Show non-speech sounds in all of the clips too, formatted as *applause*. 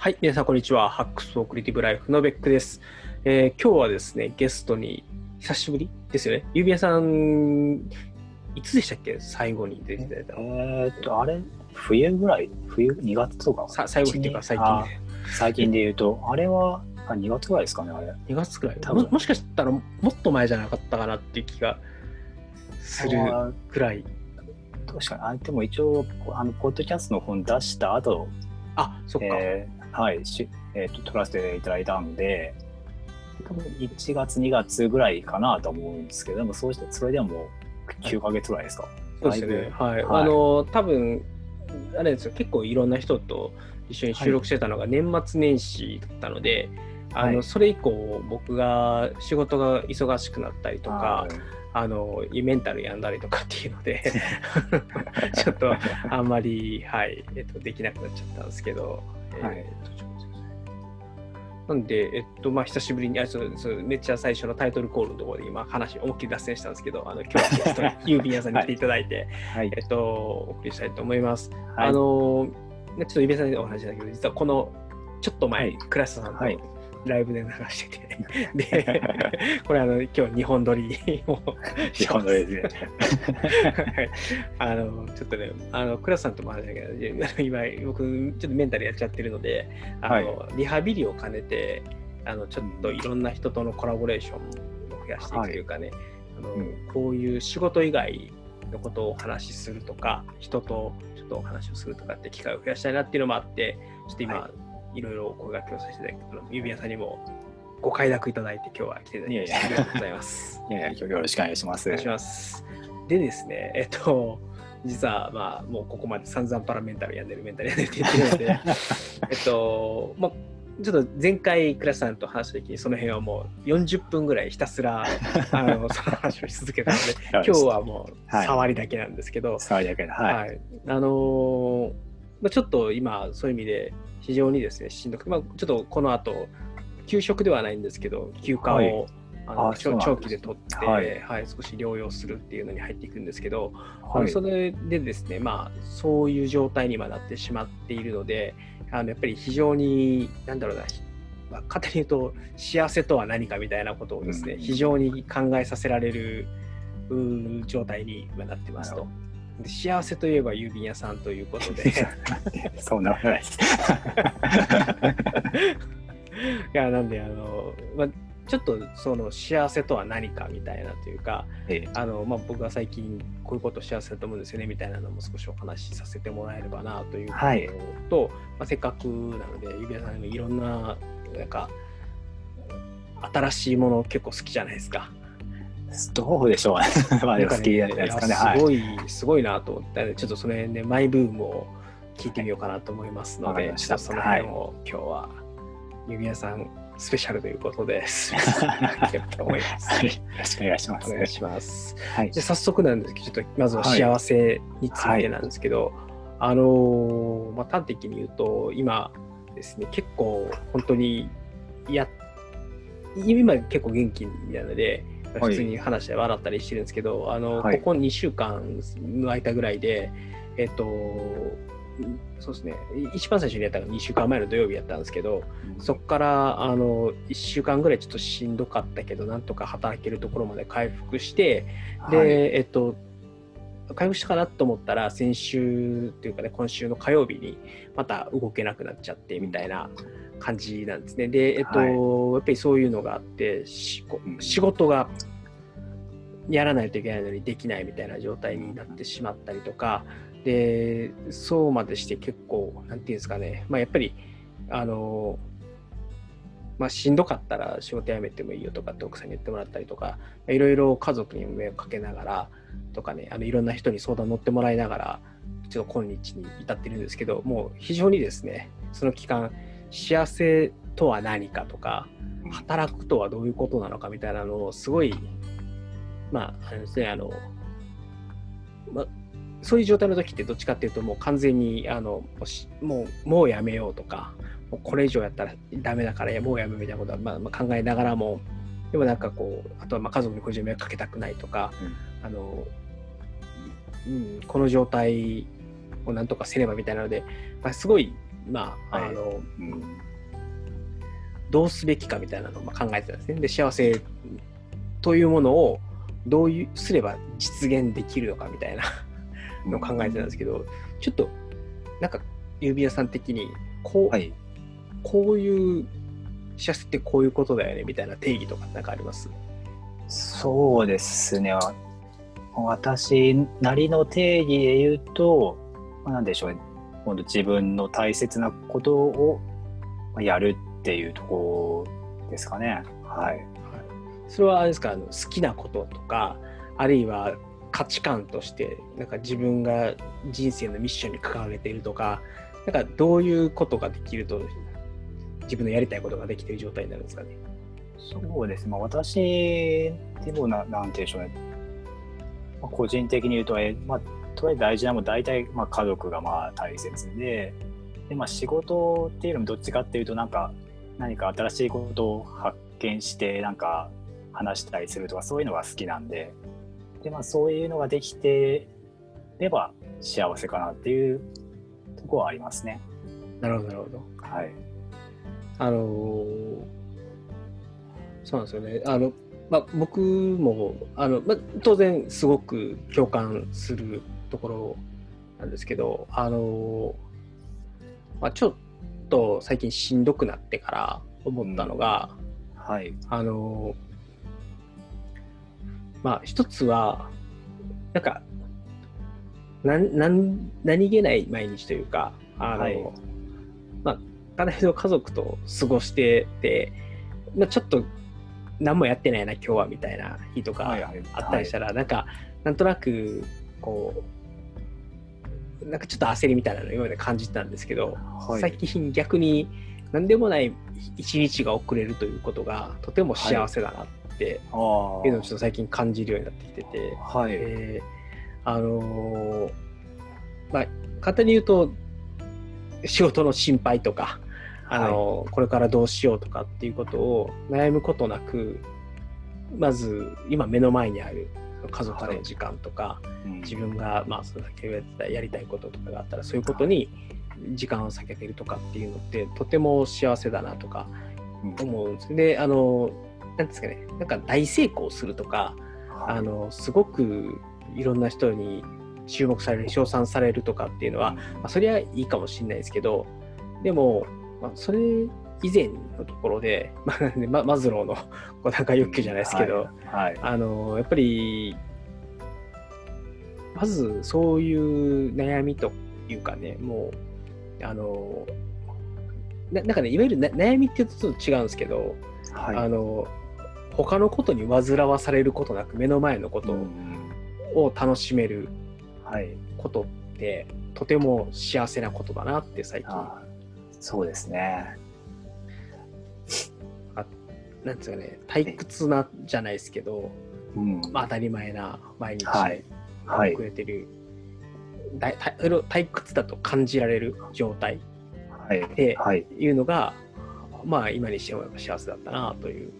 はい、皆さんこんにちは。ハックスオクリティブライフのベックです。えー今日はですね、ゲストに久しぶりですよね。ゆびやさん、いつでしたっけ？最後に出ていただいたの。えーっと、あれ、冬ぐらい？冬 ?2 月とか？さ最後っていうか最近あね。最近で言うと、あれはあ2月ぐらいですかね、あれ。2月くらい多分も。もしかしたらもっと前じゃなかったかなっていう気がするあくらい。確かに、あでも一応、あの、ポッドキャストの本出した後、あ、そっか。えーはい、しえーっと、撮らせていただいたんで、多分1月、2月ぐらいかなと思うんですけど、でもそうして、それでももう9ヶ月ぐらいですか？そうですよね。はい。はいあの、多分あれですよ、結構いろんな人と一緒に収録してたのが年末年始だったので、あのはいそれ以降、僕が仕事が忙しくなったりとかはい、あのメンタル病んだりとかっていうので、*laughs* ちょっとあんまり、はいえっと、できなくなっちゃったんですけど、はい。えっとなんで、えっとまあ、久しぶりにあそうそう、めっちゃ最初のタイトルコールのところで今、話、思いっきり脱線したんですけど、あの今日は *laughs* 郵便屋さんに来ていただいて、はい。えっと、お送りしたいと思います。はい。あのねちょっと指輪さんにお話だけど、実はこのちょっと前、はい。クラスさんとはいライブで流してて、で、これあの今日2本撮りを *laughs* 日本のですね。*laughs* はい。あのちょっとね、あのクラスさんとも話だけど、今、僕、ちょっとメンタルやっちゃってるので、あのリハビリを兼ねて、あのちょっといろんな人とのコラボレーションを増やしていくというかね、あのうんこういう仕事以外のことをお話しするとか、人とちょっとお話をするとかって機会を増やしたいなっていうのもあって、ちょっと今、、はいろいろお声掛けをさせていただいて、指輪さんにもご快諾いただいて、今日は来ていただきありがとうございます。いやいや、今日よろしくお願いします。お願いします。でですね、えっと、実はまあもうここまで散々パラメンタルやんでるメンタルやんでるって言ってるので、*laughs* えっと、まあちょっと前回クラスさんと話した時にその辺はもう40分ぐらいひたすらあのその *laughs* 話をし続けたので今日はもうはい触りだけなんですけど、触りだけで、はい。はいあのーまあ、ちょっと今そういう意味で非常にですねしんどくて、まあ、ちょっとこの後休職ではないんですけど休暇を、はい。あの長長期で取って、ははいい少し療養するっていうのに入っていくんですけど、あはい。のそれでですね、まあ、そういう状態に今なってしまっているのであのやっぱり非常になんだろうなまあ勝手に言うと幸せとは何かみたいなことをですね、うん。非常に考えさせられる状態に今なってますと。で幸せといえば郵便屋さんということでい *laughs* そんなことないです。*laughs* やなんであの、まあ、ちょっとその幸せとは何かみたいなというかええあの、まあ、僕が最近こういうこと幸せだと思うんですよねみたいなのも少しお話しさせてもらえればなというはいことと、まあ、せっかくなので指輪さんにもいろんななんか新しいもの結構好きじゃないですか。*laughs* どうでしょう *laughs* 好きじゃないですかね。はい。いやすごい、すごいなと思って、ちょっとその辺でマイブームを聞いてみようかなと思いますので、わかりましたちょっとその辺を今日は指輪さんスペシャルということで。*laughs* はい。よろしくお願いします。お願いします。はいじゃあ早速なんですけど、ちょっとまずは幸せについてなんですけど、あのーまあ、端的に言うと、今ですね、結構本当にや、今結構元気なので、はい普通に話して笑ったりしてるんですけど、あのはい。ここ2週間の間ぐらいで、えっと、そうですね、一番最初にやったのが2週間前の土曜日やったんですけど、そこからあの1週間ぐらいちょっとしんどかったけど、なんとか働けるところまで回復して、で、はい。えっと、回復したかなと思ったら、先週っていうかね、今週の火曜日にまた動けなくなっちゃってみたいな感じなんですね。で、えっと、はい。やっぱりそういうのがあって、仕事がやらないといけないのにできないみたいな状態になってしまったりとか、で、そうまでして結構、なんていうんですかね、まあやっぱり、あの、まあ、しんどかったら仕事辞めてもいいよとかって奥さんに言ってもらったりとか、いろいろ家族にも迷惑かけながらとかね、あのいろんな人に相談乗ってもらいながら、ちょっと今日に至ってるんですけど、もう非常にですね、その期間、幸せとは何かとか、働くとはどういうことなのかみたいなのをすごい、まあ、あのですね、あの、まあ、そういう状態の時ってどっちかっていうともう完全にあのもうしもうもうやめようとかもうこれ以上やったらダメだからもうやめみたいなことはまあまあ考えながらもでもなんかこうあとはまあ家族に個人迷惑かけたくないとか、あの、うん、この状態をなんとかせねばみたいなので、まあ、すごいまあ、はいあの、うんどうすべきかみたいなのをまあ考えてたんですね。で、幸せというものをどういうすれば実現できるのかみたいなのを考えてたんですけど、ちょっと、なんか、指輪さん的に、こう、はい。こういう幸せってこういうことだよねみたいな定義とかなんかあります？そうですね。私なりの定義で言うと、まあ、なんでしょうね。今度自分の大切なことをやるっていうところですかね。はい。それはあれですか？あの好きなこととかあるいは価値観としてなんか自分が人生のミッションに掲げているとかなんかどういうことができると自分のやりたいことができている状態になるんですかね？そうですね。まあ、私でもな、なんて言うんでしょうね。まあ、個人的に言うと、えまあ、とりあえず大事なもん大体、まあ、家族がまあ大切で、で、まあ、仕事っていうのもどっちかっていうと、なんか、何か新しいことを発見して、なんか、話したりするとか、そういうのが好きなんで、で、まあ、そういうのができてれば幸せかなっていうところはありますね。なるほどなるほど。はい。あのーそうなんですよね。あのまあ、僕もあの、まあ、当然すごく共感するところなんですけど、あのーまあ、ちょっと最近しんどくなってから思ったのが、はい。あのーまあ一つはなんかなんなん何気ない毎日というかあの、はい。まあかなりの家族と過ごしてて、まあ、ちょっと何もやってないな今日はみたいな日とかはいはい。あったりしたら、なんかなんとなくこうなんかちょっと焦りみたいなのを今まで感じてたんですけど、はい。最近逆に何でもない一日が遅れるということがとても幸せだなってい。うのをちょっと最近感じるようになってきてて、はい。えーあのーまあ簡単に言うと仕事の心配とか、あのーこれからどうしようとかっていうことを悩むことなくまず今目の前にある家族の時間とか、うん。自分が、まあ、その先ほやりたいこととかがあったらそういうことに時間を避けてるとかっていうのってとても幸せだなとかうん。思うんですであのなんですかね。なんか大成功するとかあのすごくいろんな人に注目される称賛されるとかっていうのは、まあ、それはいいかもしれないですけどでも、まあ、それ以前のところで、まあ、ママズローの *laughs* こうなんか欲求じゃないですけど、はい。あのやっぱりまずそういう悩みというかねもうあのななんかねいわゆるな悩みって言うとちょっと違うんですけど、はい。あの他のことに煩わされることなく目の前のことうんを楽しめるはい。ことってとても幸せなことだなって最近あそうですね。なんですかね退屈なじゃないですけど、うん。まあ、当たり前な毎日はいはい遅れてる、だいたそれを退屈だと感じられる状態はい。ではい。いうのがまあ今にしてもやっぱ幸せだったなという、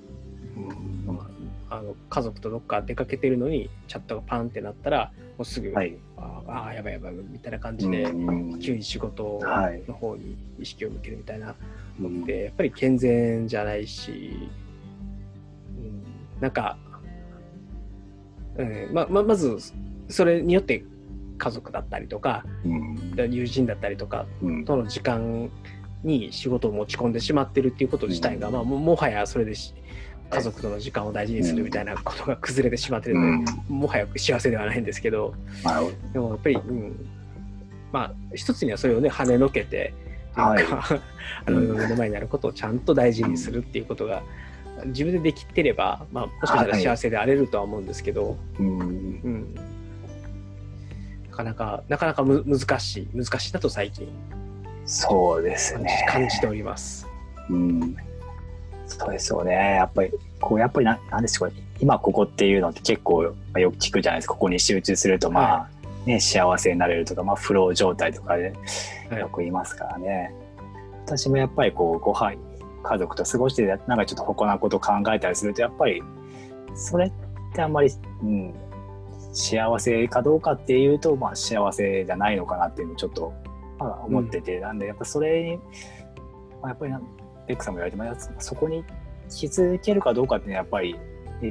うんまあ、あの家族とどっか出かけてるのにチャットがパンってなったらもうすぐ、はい。ああーやばいやばいみたいな感じで、うん急に仕事はいの方に意識を向けるみたいなうんでやっぱり健全じゃないし、うん、なんか、うんまままずそれによって家族だったりとかうん。友人だったりとかうん。との時間に仕事を持ち込んでしまってるっていうこと自体が、まあ、ももはやそれでし家族との時間を大事にするみたいなことが崩れてしまってるので、もはや幸せではないんですけどでもやっぱり、うん、まあ一つにはそれをね跳ねのけてというか、*laughs* あの目の前にあることをちゃんと大事にするっていうことが自分でできてれば、まあ、もしかしたら幸せであれるとは思うんですけど、ど。うんうん、なかなかなかなかむ難しい難しいなと最近そうですね。感じております。うん。そうですよね。やっぱり、こう、やっぱりな、なんでしょう。今ここっていうのって結構まあよく聞くじゃないですか。ここに集中すると、まあ、ね、幸せになれるとか、まあ、フロー状態とかではいよく言いますからね。私もやっぱりこう、ご飯、家族と過ごして、なんかちょっと他なこと考えたりすると、やっぱり、それってあんまり、うん、幸せかどうかっていうと、まあ、幸せじゃないのかなっていうのをちょっとまあ、思ってて、なんでやっぱそれに、まあ、やっぱりなベックさんも言われてますそこに気づけるかどうかっていうのはやっぱり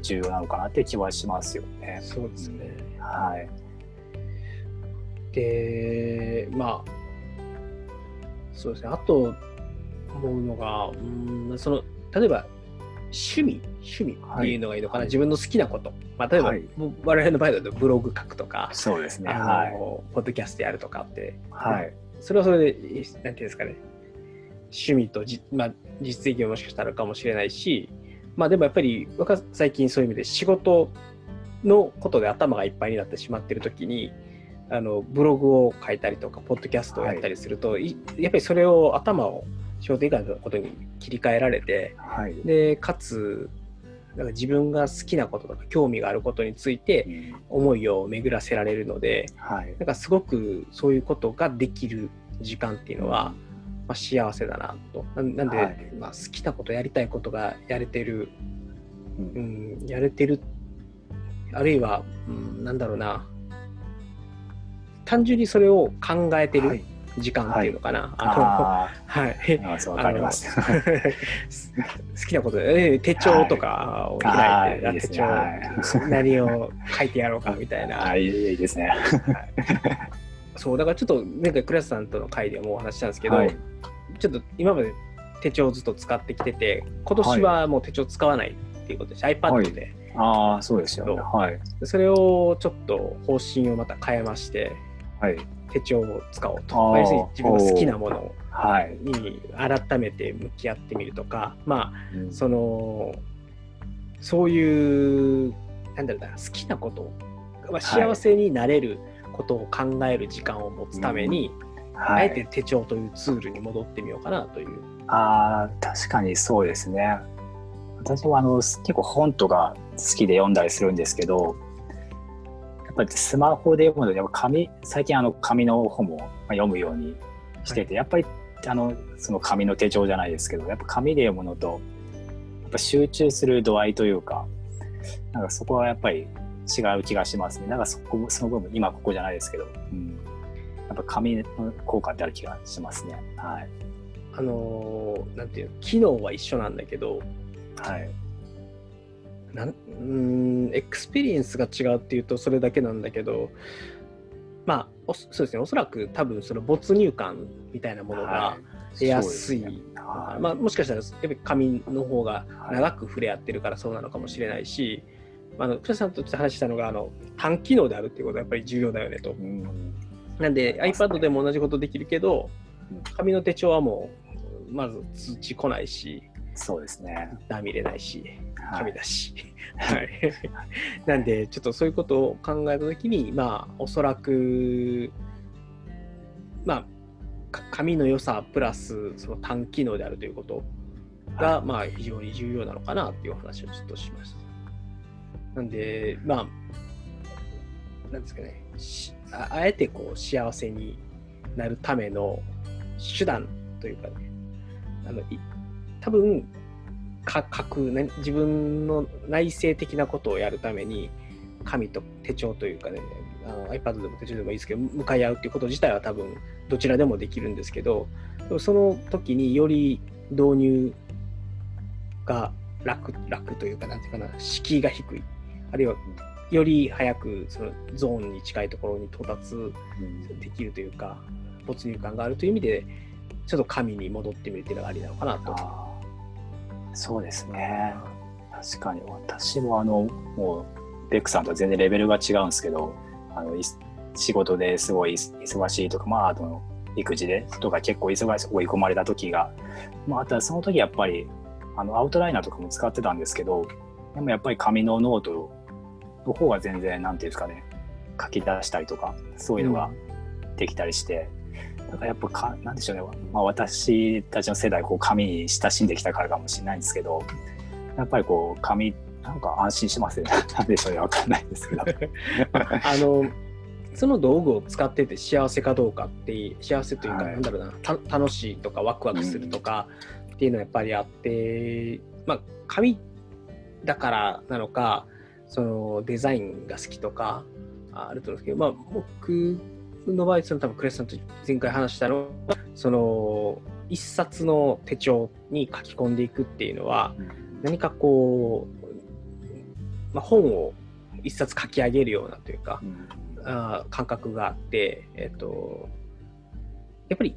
重要なのかなって気はしますよね。そうですね。はい。で、まあ、そうですね。あと思うのが、うん、その、例えば、趣味、趣味っていうのがいいのかな、はい自分の好きなこと。まあ、例えば、はい我々の場合だとブログ書くとか、そうですね。はい。ポッドキャストやるとかって、はい。それはそれで、なんていうんですかね、趣味とじ、まあ、実績ももしかしたらあるかもしれないし、まあでもやっぱり、最近そういう意味で仕事のことで頭がいっぱいになってしまっているときに、あのブログを書いたりとか、ポッドキャストをやったりすると、いやっぱりそれを頭を仕事以外のことに切り替えられて、はい。でかつ、なんか自分が好きなこととか興味があることについてうん思いを巡らせられるので、はい。なんかすごくそういうことができる時間っていうのは、まあ、幸せだなと。ななんで、はいまあ、好きなことやりたいことがやれてる、ううんん、やれてる、あるいは、うん、なんだろうな、単純にそれを考えてるはい時間っていうのかな。あのあはい。あ、そうわかります。*laughs* 好きなことで、えー手帳とかを開いて、はい手帳、何を書いてやろうかみたいな。*laughs* あ、いいいいですね。そうだからちょっと前回クラスさんとの会でもお話ししたんですけど、はいちょっと今まで手帳をずっと使ってきてて今年はもう手帳使わないっていうことで、iPad で、ああ、そうですよね。はい。それをちょっと方針をまた変えましてはい。手帳を使おうとまあ要するに自分の好きなものはい。に改めて向き合ってみるとかまうんあそのそういうなんだろうな好きなこと、まあ、幸せになれることを考える時間を持つために、あはいえて手帳というツールに戻ってみようかなという。ああ、確かにそうですね。私もあの結構本とか好きで読んだりするんですけど、ぱりスマホで読むので、やっぱ紙最近あの紙の本もまあ読むようにしてて、やっぱりあのその紙の手帳じゃないですけど、やっぱ紙で読むのとやっぱ集中する度合いというか、なんかそこはやっぱり違う気がしますね。なんかそこその部分今ここじゃないですけど、うん、やっぱ紙の効果ってある気がしますね。はい。あのーなんていうの機能は一緒なんだけどはい。なんうーんエクスペリエンスが違うっていうとそれだけなんだけどまあおそうですね。おそらく多分その没入感みたいなものが出やすい、そうですね。はい。まあ、もしかしたらやっぱり紙の方が長く触れ合ってるからそうなのかもしれないし、まあ、あの倉さんとちょっと話したのがあの単機能であるっていうことはやっぱり重要だよねと。うん。なんで iPad でも同じことできるけどうん。紙の手帳はもうまず通知来ないしそうですね。ダ見れないしはい。紙だし、*laughs* はい、なんでちょっとそういうことを考えた時にまあおそらくまあか紙の良さプラスその単機能であるということが、まあ非常に重要なのかなっていうお話をちょっとしました。なんでまあなんですかねしああえてこう幸せになるための手段というかねあのい多分か書く、ね、自分の内省的なことをやるために紙と手帳というかねあの iPad でも手帳でもいいですけど向かい合うっていうこと自体は多分どちらでもできるんですけどその時により導入が楽楽というかなんていうかな敷居が低い。あるいはより早くそのゾーンに近いところに到達うん。できるというか没入感があるという意味でちょっと紙に戻ってみるっていうのがありなのかなと。そうですね。確かに私もあのもうベックさんとは全然レベルが違うんですけど、あのい仕事ですごい忙しいとか、まああと育児でとか結構忙しい追い込まれた時が、まああとはその時やっぱりあのアウトライナーとかも使ってたんですけど、でもやっぱり紙のノートの方が全然なんていうんですかね、書き出したりとかそういうのができたりして。だからやっぱか、なんでしょうね、まあ、私たちの世代、こう紙に親しんできたからかもしれないんですけど、やっぱりこう、紙、なんか安心しますよね。*laughs* なんでしょうね、わかんないですけど。*laughs* あのその道具を使ってて幸せかどうかっていう幸せというか、はいなんだろうなた楽しいとかワクワクするとかっていうのはやっぱりあって、まあ紙だからなのかそのデザインが好きとかああると思うんですけど、まあ、僕の場合、その多分クレスさんと前回話したのは、その一冊の手帳に書き込んでいくっていうのは、何かこう、まあ、本を一冊書き上げるようなというか、あ感覚があって、えっと、やっぱり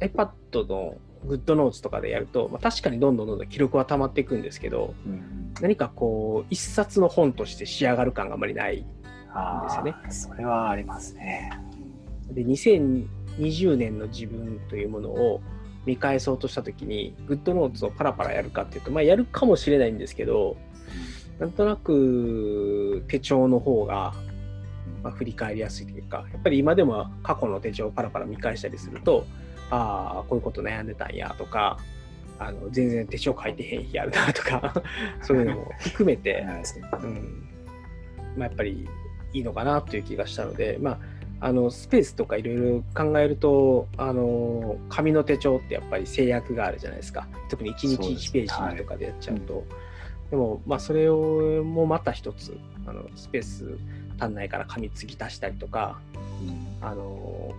iPad の GoodNotes とかでやると、まあ、確かにどんどんどんどん記録は溜まっていくんですけど、何かこう、一冊の本として仕上がる感があまりない。あですよね。あそれはありますね。で、2020年の自分というものを見返そうとしたときに、GoodNotes をパラパラやるかっていうと、まあ、やるかもしれないんですけど、なんとなく手帳の方が、まあ、振り返りやすいというか、やっぱり今でも過去の手帳をパラパラ見返したりすると、ああ、こういうこと悩んでたんやとか、あの全然手帳書いてへん日あるなとか、そういうのも含めて、うん。まあ、やっぱりいいのかなという気がしたので、まあ、あのスペースとかいろいろ考えるとあの紙の手帳ってやっぱり制約があるじゃないですか。特に1日そうです。1ページとかでやっちゃうと。で,、も、まあ、それをもまた一つあのスペース足んないから紙継ぎ足したりとかあの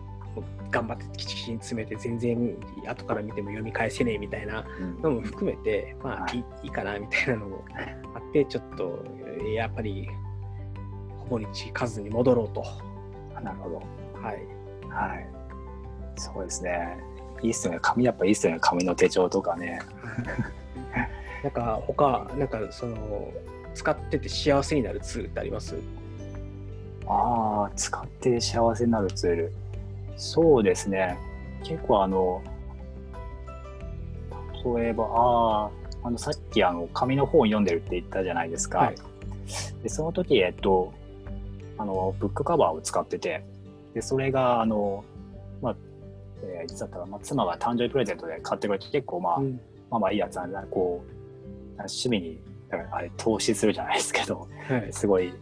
頑張ってきちきちに詰めて全然後から見ても読み返せねえみたいなのも含めて、まあい。いいいかなみたいなのもあって、ちょっとやっぱり日数に戻ろうと。なるほど。はい。はい。そうですね。いいっすよね。紙やっぱいいっすよね。紙の手帳とかね。*laughs* なんか他、なんかその、使ってて幸せになるツールってあります？ああ、使って幸せになるツール。そうですね。結構あの、例えば、ああ、あのさっきあの紙の本を読んでるって言ったじゃないですか。はいでその時、えっと、あの、ブックカバーを使ってて、で、それが、あの、まあ、えーいつだったかな、まあ、妻が誕生日プレゼントで買ってくれて、結構まあ、うんまあまあいいやつなんだこう、趣味に、だからあれ投資するじゃないですけど、はい。すごい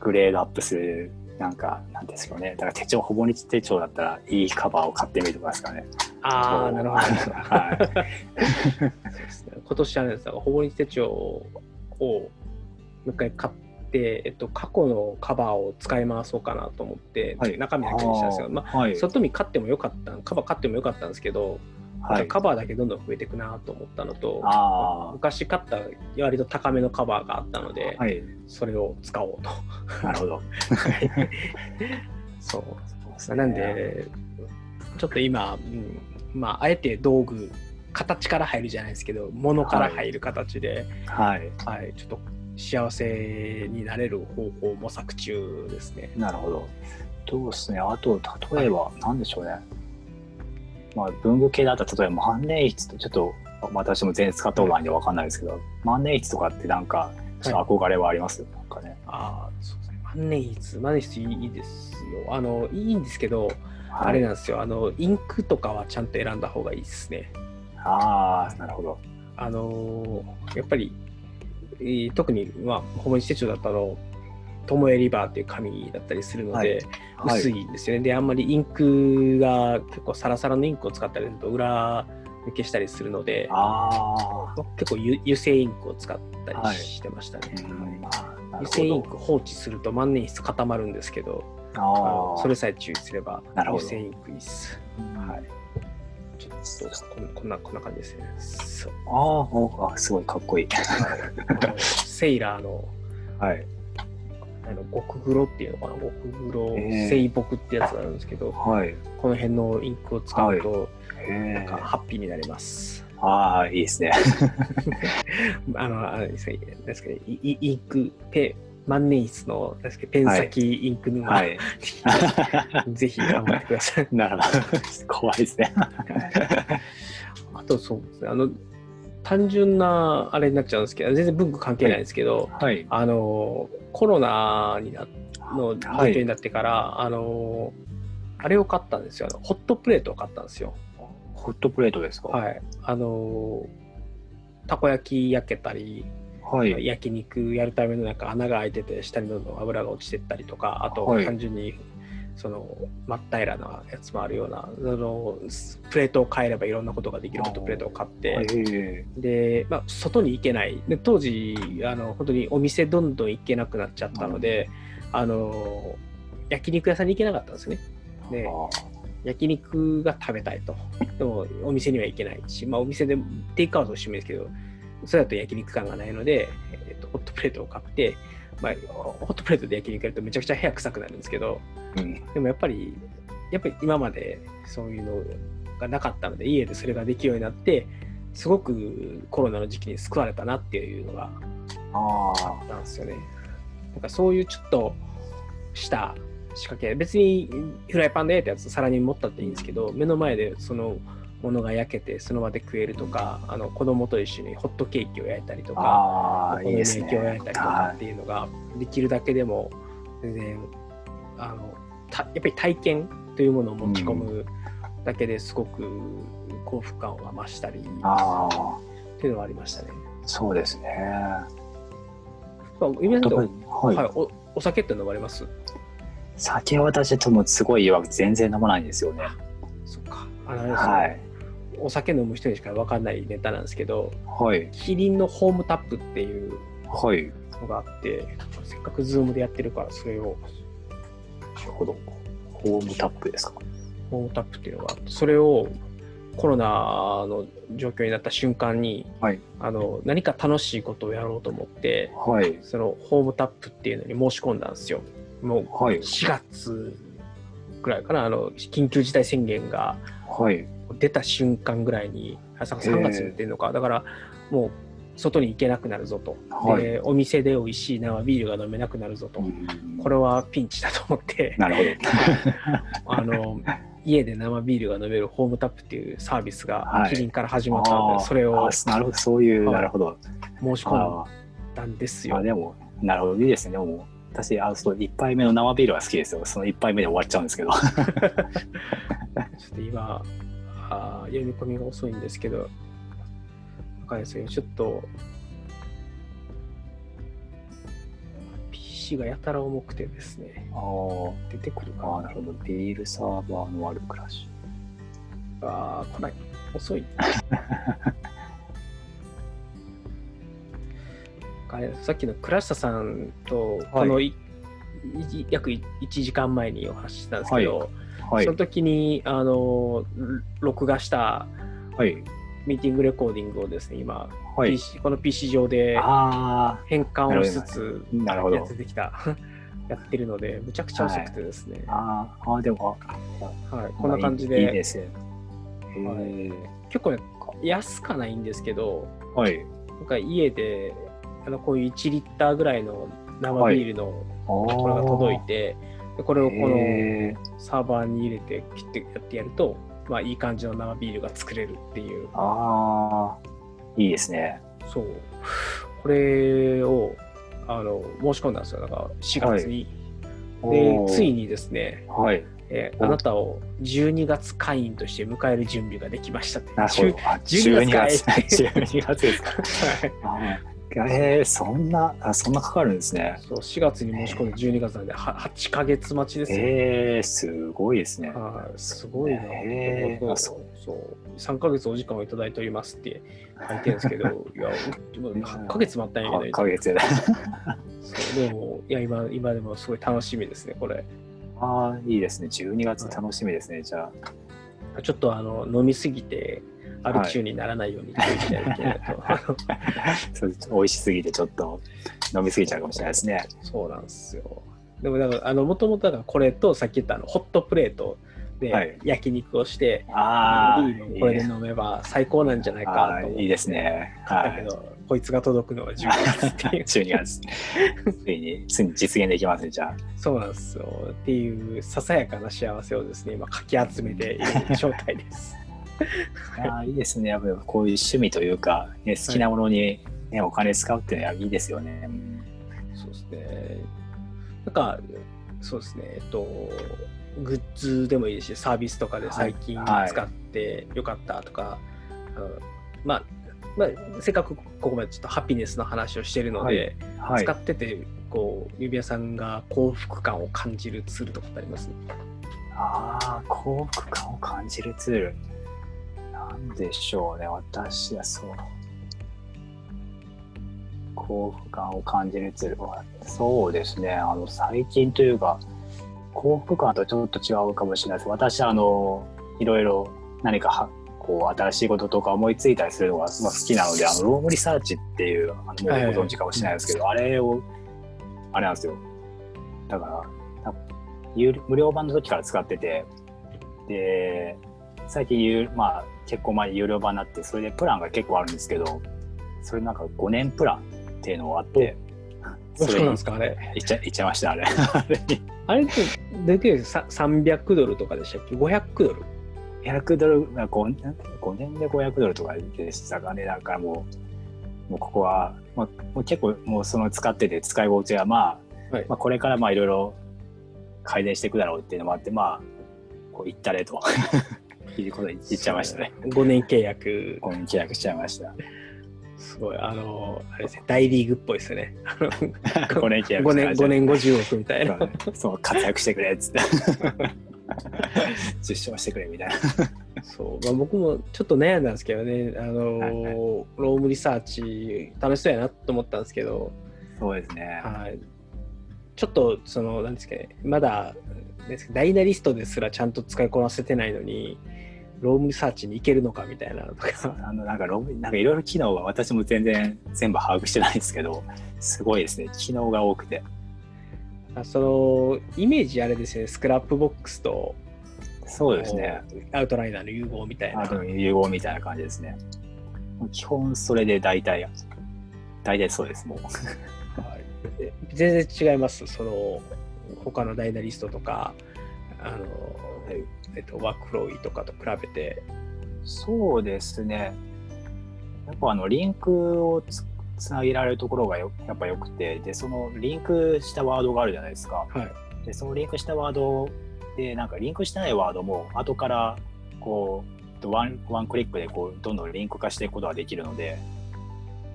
グレードアップする、なんか、なんですよね。だから手帳、ほぼ日手帳だったら、いいカバーを買ってみるとかですかね。ああ、なるほど。はい。*laughs* 今年あれですほぼ日手帳をもう一回買って、えっと、過去のカバーを使い回そうかなと思って、はい中身だけにしたんですよ。まあ、はい。外見買ってもよかった、カバー買ってもよかったんですけど、はい。カバーだけどんどん増えていくなと思ったのと、あ昔買った割と高めのカバーがあったので、あ。はい。それを使おうと。なるほど。*laughs* そう。そうすねなん、で、ちょっと今、うん、まあ、あえて道具、形から入るじゃないですけど、物から入る形で、はい。はい、ちょっと幸せになれる方法を模索中ですね。なるほど。どうですね。あと、例えば、なんでしょうね。まあ、文具系だったら、例えば万年筆と、ちょっと、私も全然使ったことないんでわかんないですけど、万年筆とかってなんか、ちょっと憧れはあります、なんかね。ああ、そうですね。万年筆、万年筆いいですよ。あの、いいんですけど、はいあれなんですよ。あの、インクとかはちゃんと選んだ方がいいですね。ああ、なるほど。あのーやっぱり、えー特に、まあ、ほぼ日手帳だったの、トモエリバーっていう紙だったりするので、はいはい薄いんですよね。で、あんまりインクが結構サラサラのインクを使ったりすると裏抜けしたりするので、あ結構油油性インクを使ったりしてましたね。あ、うん、まあ、な油る性インク。放置すると万年筆固まるんですけど、それさえ注意すれば油性インクいいっす。はい。ちょっとこんこんなこんな感じですね。そうああ、すごいかっこいい。セイラーのはい。あの極黒っていうのかな？極黒えー聖木ってやつがあるんですけど、はい。この辺のインクを使うと、へなんかえ。ハッピーになれます。ああ、いいですね。*laughs* あの、あれですね、なんですかね、インク、ペ万年筆のペン先インク沼、はい。*laughs* ぜひ頑張ってください。*laughs* なるほど。怖いですね。*laughs* あとそうですね、あの、単純なあれになっちゃうんですけど、全然文具関係ないんですけど、はい。あの、コロナになの状はい況になってから、あの、あれを買ったんですよ。ホットプレートを買ったんですよ。ホットプレートですか？はい。あの、たこ焼き焼けたり、はい。焼肉やるためのなんか穴が開いてて下にどんどん油が落ちてったりとかあとはい。単純にその真っ平らなやつもあるようなあのプレートを変えればいろんなことができるホットプレートを買って、えで、まあ、外に行けない。で当時あの本当にお店どんどん行けなくなっちゃったので、あの焼肉屋さんに行けなかったんですね。で、あ焼肉が食べたいと。でも、お店には行けないし、まあ、お店でテイクアウトしてもいいですけど、それだと焼肉感がないので、えっと、ホットプレートを買って、まあ、ホットプレートで焼肉やるとめちゃくちゃ部屋臭くなるんですけど、ーうんでもやっぱり、やっぱり今までそういうのがなかったので、家でそれができるようになって、すごくコロナの時期に救われたなっていうのがああったんですよね。なんかそういうちょっとした仕掛け、別にフライパンで焼いたやつ皿に持ったっていいんですけど、目の前でそのものが焼けてその場で食えるとか、あの子供と一緒にホットケーキを焼いたりとあ、か、お好み。焼きを焼いたりとかはっていうのができるだけでも全然あのたやっぱり体験というものを持ち込むだけですごく幸福感が増したりっああ、ていうのはありましたね。そうですね。まあ、ゆみさんはい、はい、おお酒って飲まれます？酒は私ともすごい弱く全然飲まないんですよね。そっか。あのあれですねはい。お酒飲む人にしか分かんないネタなんですけど、はい。キリンのホームタップっていうはい。のがあって、せっかくズームでやってるから、それをなるほど。ホームタップですか。ホームタップっていうのがあって、それをコロナの状況になった瞬間に、はいあの何か楽しいことをやろうと思って、はい。そのホームタップっていうのに申し込んだんですよ。もうはい。4月ぐらいかな、あの緊急事態宣言がはい。出た瞬間ぐらいに、あさ3月に出るのか、だからもう外に行けなくなるぞと、はいでお店で美味しい生ビールが飲めなくなるぞと、うんこれはピンチだと思って、なるほど。*laughs* あの家で生ビールが飲めるホームタップっていうサービスがはいキリンから始まったので、あーそれをあなるほど。そういう、はいなるほど。申し込んあだんですよ。でも、なるほど。いいですね。でも、私、あそう1杯目の生ビールは好きですよ。その1杯目で終わっちゃうんですけど。*laughs* ちょっと今あー読み込みが遅いんですけど、わかんないですよ。ちょっと PC がやたら重くてですね、あー出てくるかあー、なるほど。ビールサーバーのワールクラッシな。ああ、来ない。遅い。*laughs* あれさっきの倉下さんと、このい、い約1時間前にお話ししたんですけど、ュ。はいその。時にあの録画したはい。ミーティングレコーディングをですね、今、はい。PC この PC 上であ変換をしつつやつ。できた、*laughs* やってるので、むちゃくちゃ遅くてですね、あーあー、でも、はいあこんな感じいいいいで、ですね。はいへ結構ね、安かないんですけど、ーはい。なんか家であのこういう1リッターぐらいの生ビールのこれが届いて、でこれをこのサーバーに入れて切ってやってやると、まあ、いい感じの生ビールが作れるっていう、ああ、いいですね。そう、これをあの申し込んだんですよ、だから4月に。おで、ーついにですね、はい。おえーあなたを12月会員として迎える準備ができましたって。なるほど。あ12 12月月。*laughs* か12月ですか。*laughs* はいあえー、そんな、あそんなかかるんですね。そう4月に申し込んで12月なんでは8ヶ月待ちですよ。えー、すごいですね。はい、すごいな。そうへーあそそう3ヶ月お時間をいただいておりますって書いてるんですけど、*laughs* いや、もう8ヶ月待ったんやけ8どヶ月で。*laughs* そうでも、いや今、今でもすごい楽しみですね、これ。ああ、いいですね。12月楽しみですね。じゃあ。ちょっとあの飲みすぎて、歩き中にならないように注意しない *laughs* 美味しすぎてちょっと飲みすぎちゃうかもしれないですね。そうなんですよ。でも、だから、あの、もともとだからこれと、さっき言ったあのホットプレートはいで焼肉をして、ああ、いいのこれで飲めば最高なんじゃないあかといいですね。はい。だけど、こいつが届くのは10月っていう。*laughs* 12月。ついに、ついに実現できますね、じゃあ。そうなんですよ。っていうささやかな幸せをですね、今かき集めている状態です。*laughs* あーいいですね。やっぱりこういう趣味というか、ね、好きなものに、ねお金使うっていうのはいいですよね。うんそうですね。なんか、そうですね、えっと、グッズでもいいし、サービスとかで最近はい使ってよかったとか、あのまあ、まあ、せっかくここまでちょっとハピネスの話をしてるので、はい使。ってて、こう、指輪さんが幸福感を感じるツールとかってあります？ああ、幸福感を感じるツール。なんでしょうね、私はそう。幸福感を感じるツールは、そうですね、あの、最近というか、幸福感とちょっと違うかもしれないです。私、あの、いろいろ何かはこう新しいこととか思いついたりするのが、まあ、好きなので、あのロームリサーチっていう、あのもうご存知かもしれないですけど、あれを、あれなんですよ。だから、有無料版の時から使ってて、で、最近有、まあ、結構前に有料版になって、それでプランが結構あるんですけど、それなんか5年プランっていうのがあって、そうなんですか、あれ？いっちゃいっちゃいました、あれ。*laughs* あれって、どれくらいさ300ドルとかでしたっけ ?500 ドル？100ドル、5, 5年で500ドルとかでしたかね。だからもう、もうここは、まあ、もう結構もうその使ってて使い心地はまあ、はいまあこれからまあいろいろ改善していくだろうっていうのもあって、まあ、こう言ったれということで言っちゃいましたね。5年契約。ここに契約しちゃいました。すごい、あの、あれですね、大リーグっぽいですね。*laughs* 5年契約5年、5しちゃいました。年50億みたいな。*laughs* そう活躍してくれっつって。*laughs* 実証してくれみたいな。そう、まあ、僕もちょっと悩んだんですけどね、あの、はいはい。ロームリサーチ楽しそうやなと思ったんですけど、そうですね。はい、ちょっとそのなんですかね。まだですダイナリストですらちゃんと使いこなせてないのにロームリサーチに行けるのかみたいなのとか。あのなんかログなんかいろいろ機能は私も全然全部把握してないんですけどすごいですね。機能が多くて。あそのイメージあれですね。スクラップボックスとそうですね。アウトライナーの融合みたいな。融合みたいな感じですね。基本それで大体大体そうですもう。全然違います。その他のダイナリストとかあの、えっと、ワークフローイとかと比べて。そうですね。やっぱあのリンクをつつなげられるところがよやっぱ良くて。でそのリンクしたワードがあるじゃないですか。はい。でそのリンクしたワードでなんかリンクしてないワードも後からこうワンワンクリックでこうどんどんリンク化していくことができるので。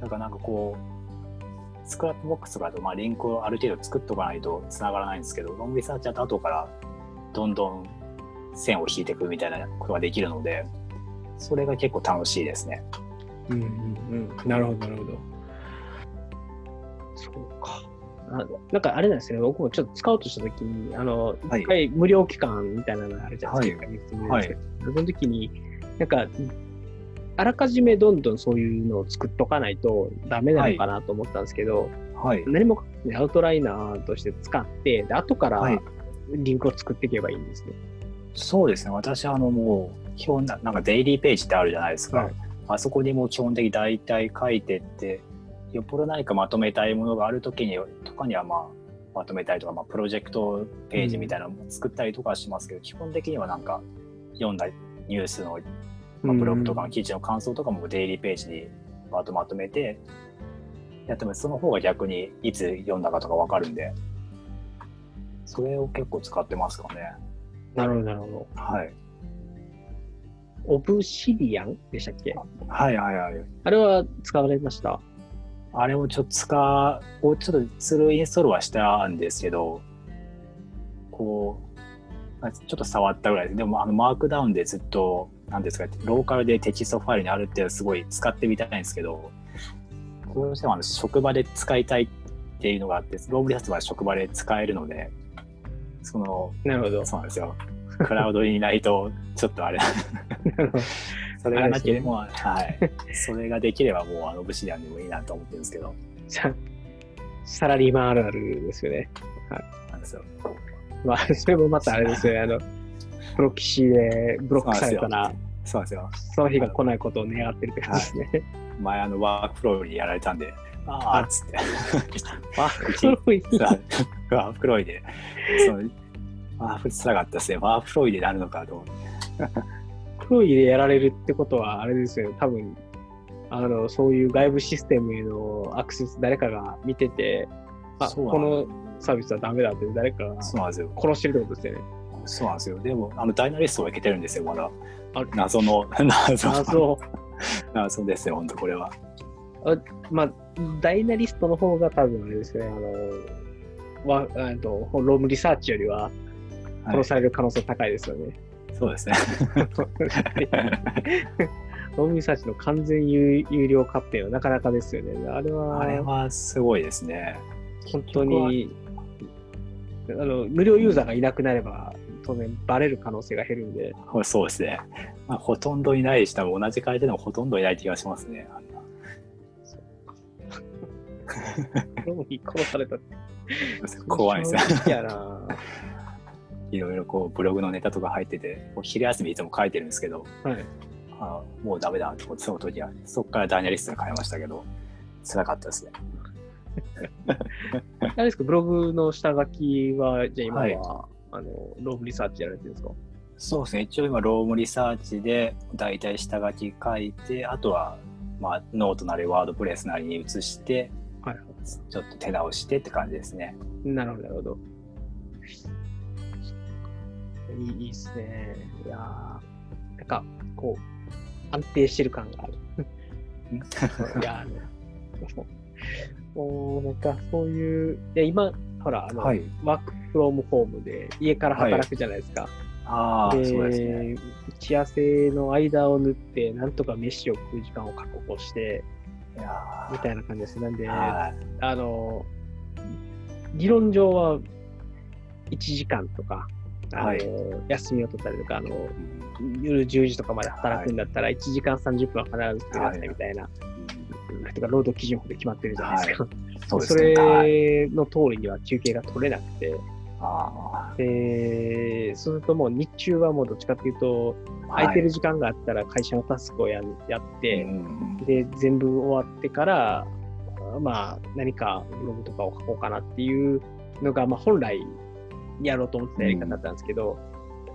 なんかなんかこうスクラップボックスがあとまあリンクをある程度作っとかないとつながらないんですけどロームリサーチだと後からどんどん線を引いていくみたいなことができるのでそれが結構楽しいですね。うんうんうん、なるほど、なるほど。そうか。あなんかあれなんですね、僕もちょっと使おうとしたときに、あの、はい一回無料期間みたいなのがあるじゃないですか。はいはい、その時に、なんか、あらかじめどんどんそういうのを作っとかないとダメなのかなと思ったんですけど、はい、何もかかアウトライナーとして使って、で後からはいリンクを作っていけばいいんですね。そうですね。私あのもう基本ななんかデイリーページってあるじゃないですか、はい。あそこにもう基本的に大体書いてってよっぽど何かまとめたいものがある時にとかにはまあまとめたりとか、まあ、プロジェクトページみたいなのも作ったりとかはしますけど、基本的にはなんか読んだニュースの、まあ、ブログとかの記事の感想とかもデイリーページにまとまとめてやってもその方が逆にいつ読んだかとか分かるんでそれを結構使ってますかねなるほど、なるほど。はいオブシディアンでしたっけ？はいはいはいあれは使われました？あれをちょっと使う、ちょっとツールインストールはしたんですけど、こう、まあちょっと触ったぐらいです。でも、あの、マークダウンでずっと、なんですか、ローカルでテキストファイルにあるってすごい使ってみたいんですけど、どうしてもあの職場で使いたいっていうのがあって、ロームリサーチは職場で使えるので、その、なるほど。そうなんですよ。クラウドにないと、ちょっとあれ、*laughs* それがなければ、はい。*laughs* それができればもう、あの、オブシディアンでもいいなと思ってるんですけど、さサラリーマンあるあるですよね。なんですよ。まあ、それもまたあれですよね。あの、プロキシでブロックされたら、そうなんですよ。その日が来ないことを願ってるって感じですね。前、あの、ワークフローにやられたんで、ああ、つって。あ、黒い。ワークフローで、その、ワークつらかったですね。ワーローでなるのかと思って。*laughs* 黒いでやられるってことは、あれですよね。多分、あの、そういう外部システムへのアクセス誰かが見てて、あ、このサービスはダメだって誰かがそうなんですよ。殺してるってことですよね。そうなんですよ。でも、あの、ダイナリストはいけてるんですよ、まだ。あ *laughs* 謎の、謎の謎。*laughs* 謎ですよ、本当これは。まあ、ダイナリストの方が多分あれですね、あの、わえっとロームリサーチよりははい殺される可能性高いですよね。そうですね。*laughs* ロームリサーチの完全有有料化っていうのはなかなかですよね。あれあれははすごいですね。本当にあの無料ユーザーがいなくなれば、当然バレる可能性が減るんで、そうですね。まあ、ほとんどいないし、多分同じ会社でもほとんどいない気がしますね。*laughs* ロに殺された。*laughs* 怖いですね。*laughs* いろいろこうブログのネタとか入ってて、昼休みいつも書いてるんですけど、はい。あもうダメだって思って、その時は、そこから Dynalist に変えましたけど、辛かったですね。*laughs* あれですか、ブログの下書きは、じゃあ今は、はいあの、 Roam Research やられてるんですか？そうですね。一応今、 Roam Research で、だいたい下書き書いて、あとは、まあ、ノートなり WordPress なりに移して、はい。ちょっと手直してって感じですね。なるほど、なるほど。いいいいっすね。いやーなんか、こう、安定してる感がある。いや、もう、なんか、そういう、いや、今、ほら、あの、はい。ワークフロームホームで、家から働くじゃないですか。ああ、でそうですね。打ち合わせの間を縫って、なんとか飯を食う時間を確保して、みたいな感じです。なんで。あの、理論上は1時間とか、あのはい。休みを取ったりとか、あの夜10時とかまで働くんだったら1時間30分は必ず来てください。みたいな、とか労働基準法で決まってるじゃないですか。そうですそね。はい、れの通りには休憩が取れなくて、あでそうするともう日中はもうどっちかっていうと、あ空いてる時間があったら会社のタスクをややって、うんで、全部終わってから、まあ、何かブログとかを書こうかなっていうのが、まあ、本来やろうと思ってたやり方だったんですけど、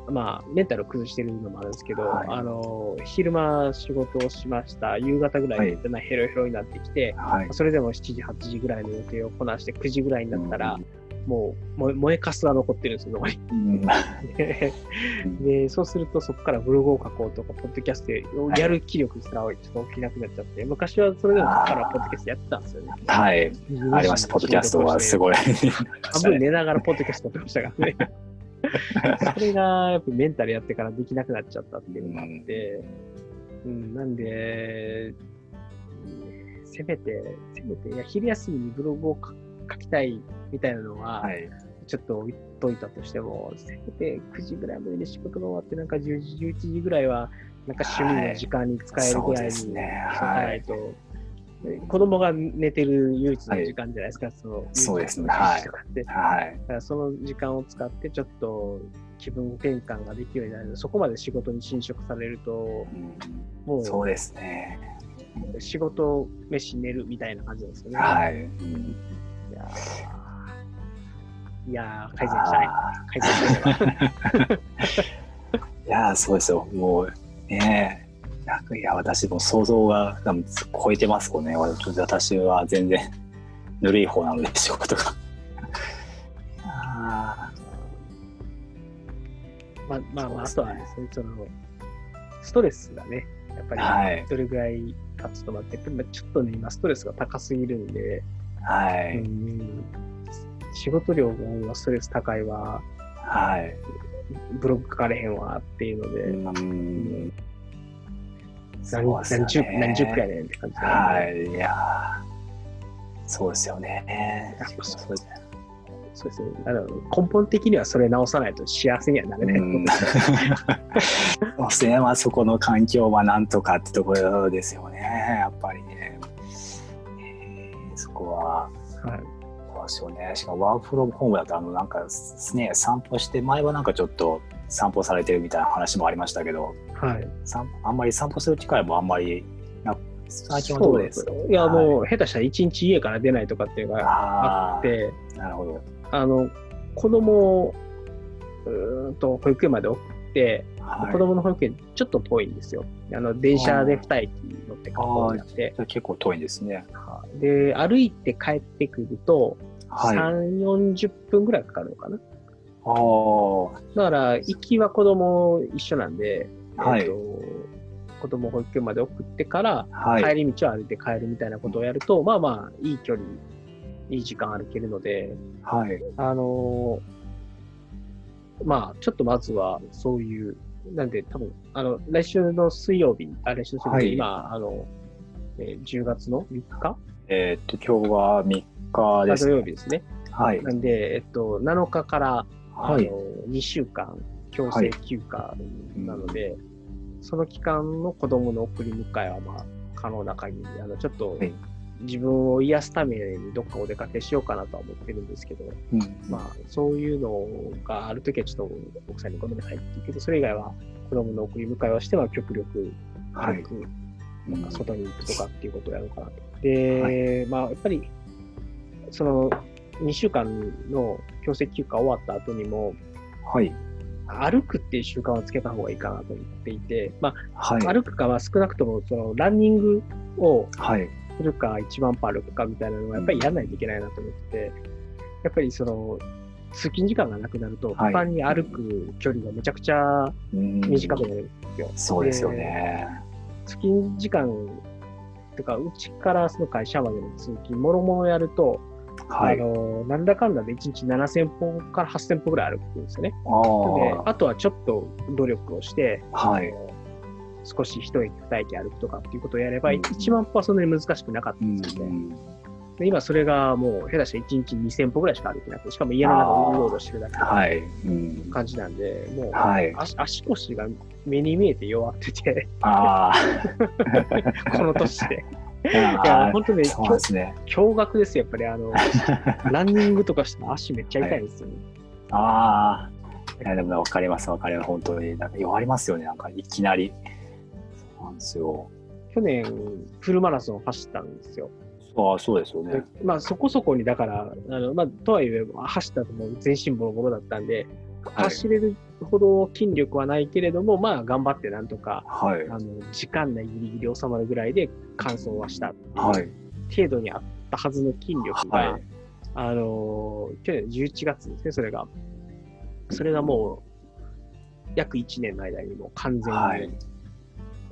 まあ、メンタルを崩してるのもあるんですけど、はい。あの、昼間仕事をしました。夕方ぐらいにだんだんヘロヘロになってきて、はい。それでも7時、8時ぐらいの予定をこなして9時ぐらいになったら、もう燃えかすが残ってるんですよ、そこに。うん、で *laughs* で、そうするとそこからブログを書こうとか、ポッドキャストをやる気力すらちょっと起きなくなっちゃって、昔はそれでもそこからポッドキャストやってたんですよね。はい。ありました。ポッドキャストはすい。ごい。*laughs* 半分寝ながらポッドキャストやってましたからね。それがやっぱメンタルやってからできなくなっちゃったっていうのがあって、うん、なんで、せめて、せめて、いや、昼休みにブログを書書きたいみたいなのは、はい。ちょっと置いといたとしても、せめて9時ぐらいまでに仕事が終わって、なんか10時、11時ぐらいは、なんか趣味の時間に使えるぐらいにしとかそうですねないと、子供が寝てる唯一の時間じゃないですか、その、そうですね10時とかって。はい。だからその時間を使って、ちょっと気分転換ができるようになるそこまで仕事に侵食されると、もうそうですね。仕事、飯、寝るみたいな感じですよね。はい。いやーいやー改善したい。あ改善したい *laughs* いやー、そうですよ。もう、ねえ。なんかいや、私も想像が多分超えてますもんね。私は全然ぬるい方なので、仕事が。あまあまあまあ、あとはね、その、ストレスがね、やっぱはいりどれぐらいかちょっと待って、まあちょっとね、今ストレスが高すぎるんで、ーはうい。ん、仕事量が今ストレス高いわ、はい。ブログ書かれへんわっていうので、うん。何何十ね何十回やねんって感じで、はい。いやーそうですよね。やっぱそうですね。そうですね。あの根本的にはそれ直さないと幸せにはなれない。うん *laughs* そうですね、まあ、そこの環境はなんとかってところですよね。ね。しかもワークフロームホームだと、あの、なんかね、散歩して、前はなんかちょっと散歩されてるみたいな話もありましたけど、はい。散あんまり散歩する機会もあんまりな、最近はどうですそうですいや、もう、下手したら一日家から出ないとかっていうのがああって、あ、なるほど。あの、子供を、うーんと保育園まで送って、はい、子供の保育園ちょっと遠いんですよ。あの、電車で2駅乗って学校になって、結構遠いんですね。で、歩いて帰ってくると、はい。あ3、40分ぐらいかかるのかな。あ、だから、行きは子供一緒なんで、はいえっと子供を保育園まで送ってから、はい。帰り道を歩いて帰るみたいなことをやると、まあまあ、いい距離、いい時間歩けるので、はい。あのーまあ、ちょっとまずは、そういう、なんで、多分、あの、来週の水曜日、あ、来週の水曜日、はい今、あの、えー10月の3日？えーっと、今日は3日ですね。曜日ですね。はい。なんで、えっと、7日から、はい。あの2週間強制休暇なので、その期間の子供の送り迎えはまあ可能な限り、あのちょっとはい自分を癒すためにどっかお出かけしようかなとは思ってるんですけど、うんまあそういうのがあるときはちょっと奥さんにごめんなさいって言うけど、それ以外は子供の送り迎えをしては極力はい歩。く、うん外に行くとかっていうことをやろうかなと。で、まあやっぱりその2週間の強制休暇終わった後にも、はい。歩くっていう習慣をつけた方がいいかなと思っていて、まあ、はい。歩くかは少なくともそのランニングをはい。するか1万歩歩くかみたいなのはやっぱりやらないといけないなと思ってて、やっぱりその通勤時間がなくなると、はい他に歩く距離がめちゃくちゃうん短くなるんですよ。そうですよね。通勤時間とか、うちからその会社までの通勤、もろもろやると、はい。あの、なんだかんだで1日7000歩から8000歩ぐらい歩くんですよね。でああとはちょっと努力をして、あ。はい。少し一駅二駅歩くとかっていうことをやれば、うん1万歩はそんなに難しくなかったうんんですよね。で今それがもう下手したら1日2000歩ぐらいしか歩いてなくて、しかも家の中をうろうろしてるだけのはい。うん感じなんで、もうはい。足足腰が目に見えて弱ってて、あ *laughs* この年で。あ。いや、本当ね、そうですね。驚愕ですよ、やっぱりあの、*laughs* ランニングとかしても足めっちゃ痛いんですよね。ああ。いや、でもね、わかります、わかります。本当に。なんか弱りますよね。なんか、いきなり。そうなんですよ。去年、フルマラソン走ったんですよ。そう、そうですよでね。まあ、そこそこに、だから、あのまあ、とはいえ、走ったともう全身ボロボロだったんで、はい走れるほど筋力はないけれども、まあ、頑張ってなんとか、はい。あの時間内ギリギリ収まるぐらいで完走はしたはい。程度にあったはずの筋力が、はいあの去年11月ですね、それが。それがもう、約1年の間にもう完全に、はいま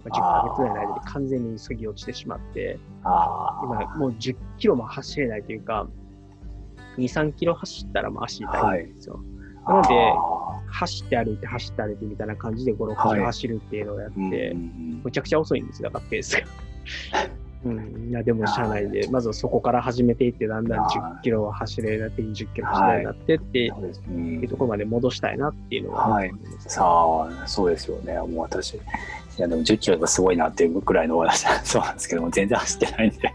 あ10ヶ月ぐらいの間に完全に過ぎ落ちてしまって、あ今もう10キロも走れないというか、2、3キロ走ったらもう足痛いんですよ。あ。なのであ走って歩いて走って歩いてみたいな感じで5、6はい。キロ走るっていうのをやって、ーうんうん。むちゃくちゃ遅いんですよ、だからペースが。*laughs* うん、いやでも車内で、まずはそこから始めていって、だんだん10キロは走れなって、20キロ走れなってって、そうですいうところまで戻したいなっていうのは、はい。さあ、そうですよね。もう私、いや、でも10キロがすごいなっていうくらいの私はそうなんですけども、全然走ってないんで。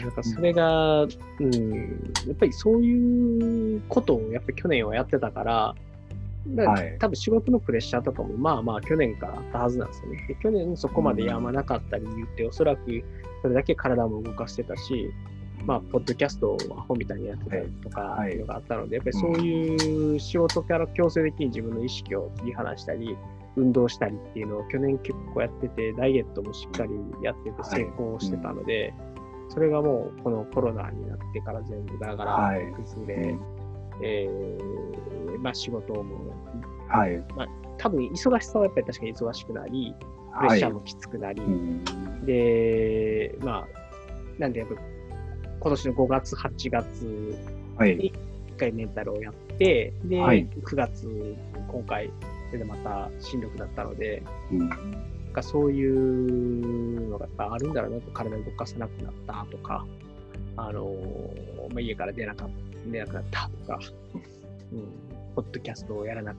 なんかそれが、うん、やっぱりそういうことをやっぱり去年はやってたから、だからはい。多分仕事のプレッシャーとかもまあまあ去年からあったはずなんですよね。で去年そこまでやまなかった理由って、おそらくそれだけ体も動かしてたし、まあ、ポッドキャストをアホみたいにやってたりとかはい。うのがあったので、やっぱりそういう仕事から強制的に自分の意識を切り離したり、運動したりっていうのを去年結構やってて、ダイエットもしっかりやってて成功してたので、それがもうこのコロナになってから全部だからはい。崩れ、えーまあ仕事も、はい。多分忙しさはやっぱり確かに忙しくなり、プレッはいシャーもきつくなり、うん。で、まあ、なんでやっぱ今年の5月、8月はい。に1回メンタルをやって、で、はい。9月、今回、それでまた新力だったので、うんかそういうのがやっぱあるんだろうなと、体動かさなくなったとか、あのまあ、家から出なか出なくなったとか、うん、ポッドキャストをやらな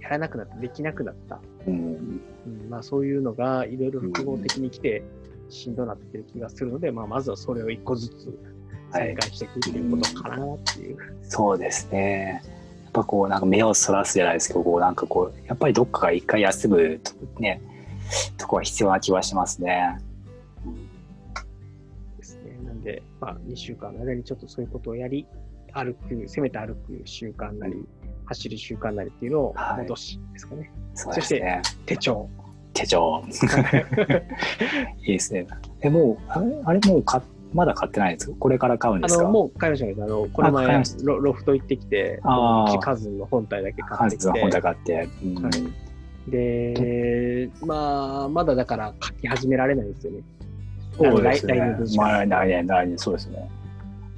やらなくなった、できなくなった、うんうんまあ、そういうのがいろいろ複合的に来て、しんどなってる気がするので、まあ、まずはそれを一個ずつ再開していくっていうことかなっていう。そうですね。やっぱこうなんか目をそらすじゃないですけど、こうなんかこうやっぱりどっかが一回休むとね、*laughs* とこは必要な気はしますね。ですね。なんで、まあ、2週間の間にちょっとそういうことをやり、歩く、せめて歩く習慣なり、走る習慣なりっていうのをはい戻しですかね。そうですね。手帳。手帳。*laughs* いいですね。え、もう、あれあれもうかまだ買ってないんですか？これから買うんですか？あの、もう買いましたけど、あの、この買い前ロ、ロフト行ってきて、あーカズンの本体だけ買カってきて、ズの本体買って。うんはいで、まあ、まだだから書き始められないんですよね。そうですね来来年まあ、来年、来年、そうですね。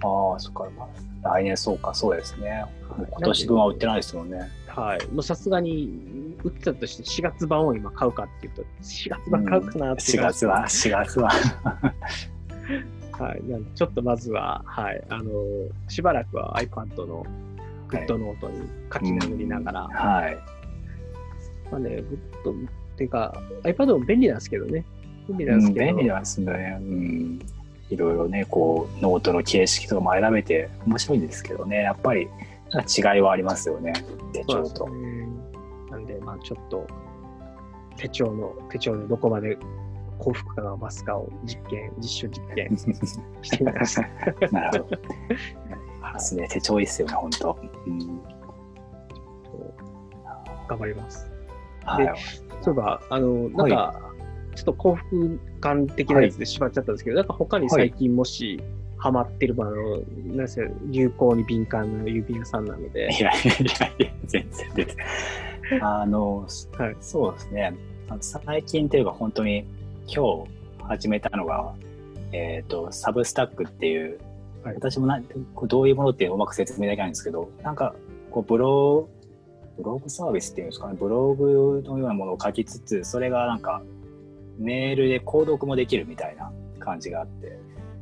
ああ、そっか。まあ来年、そうか、そうですね。今年分は売ってないですもんね。はい。もうさすがに、売ってたとして4月版を今買うかっていうと、4月版買うかなっていう4感じ月は、4月は。*laughs* はい。なんでちょっとまずは、はい。あの、しばらくは iPad の GoodNotes に書き殴りながら、はい。まあね、グッドっていうか、iPad も便利なんですけどね。便利なんですけど、便利なんですね。うん。いろいろね、こう、ノートの形式とかも選べて面白いんですけどね、やっぱり違いはありますよね、手帳とよ。ね。なんで、まあちょっと、手帳の、手帳でどこまで幸福感が増すかを実験、実証実験してみました。*laughs* なるほど。ですね、手帳いいっすよね、本当。うん。頑張ります。はい。そういえば、あの、なんか、ちょっと幸福感的なやつで縛っちゃったんですけど、なんか他に最近もし、ハマってる、あの、なんせ流行に敏感な指輪さんなのでい、やいやいや全然です。あの、はいそうですね。最近というか、本当に今日始めたのが、えっ、と、サブスタックっていう、はい私もなこうどういうものってうまく説明できないんですけど、なんか、こうブロブログサービスっていうんですかね、ブログのようなものを書きつつ、それがなんか、メールで購読もできるみたいな感じがあって、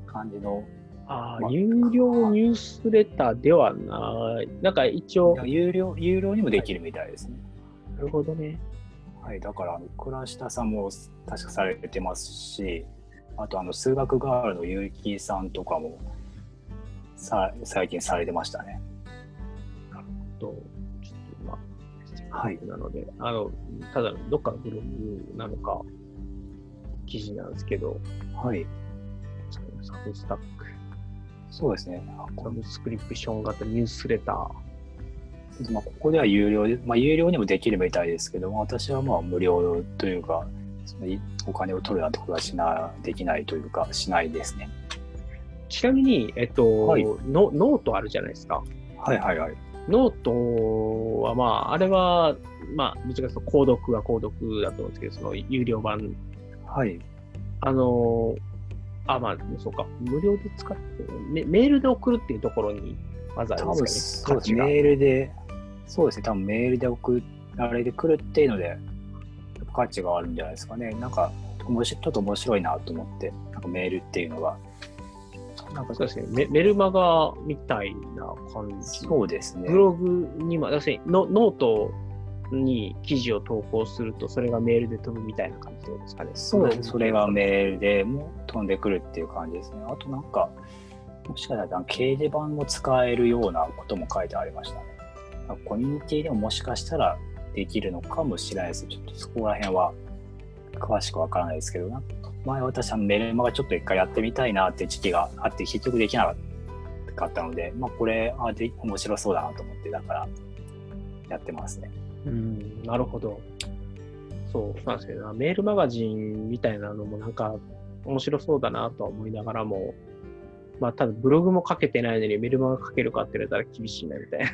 感じの、まああー有料ニュースレターではない。なんか一応、な有料、有料にもできるみたいですね。るほどね。はい、だから、倉下さんも確かされてますし、あと、あの、数学ガールの結城さんとかも、さ、最近されてましたね。と、ちょっと今、はいなので、あの、ただのどっかのブログなのか、記事なんですけど、はい。サブスタック、そうですね。あサブスクリプション型ニュースレター。まあ、ここでは有料で、まあ、有料にもできるみたいですけども、私はまあ無料というか、そのいお金を取るなんてことはしな、できないというか、しないですね。ちなみに、えっと、はいノノートあるじゃないですか。はいはいはい。ノートは、まあ、あれは、まあ、どちらかというと、購読は購読だと思うんですけど、その有料版、はい。あの、あ、まあ、そうか、無料で使って、メメールで送るっていうところに、まずあるん多分ですかね、そうです。メールで、そうですね。多分メールで送られてくるっていうので、価値があるんじゃないですかね。なんか、ちょっと面白いなと思って、なんかメールっていうのが。なんかそうですねメ、メルマガみたいな感じ。そうですねブ。ログにも、要するにノノートに記事を投稿すると、それがメールで飛ぶみたいな感じですかね。そうです。それがメールでも飛んでくるっていう感じですね。あとなんか、もしかしたら掲示板も使えるようなことも書いてありましたね。コミュニティでももしかしたらできるのかもしれないです。ちょっとそこら辺は詳しくわからないですけど、なんか前私はメルマガちょっと一回やってみたいなって時期があって結局できなかったので、まあこれあで面白そうだなと思って、だからやってますね。うん、なるほど。そうなんですけどな、メールマガジンみたいなのもなんか面白そうだなとは思いながらも、まあ、ただブログも書けてないのにメルマガ書けるかって言われたら厳しいなみたいな。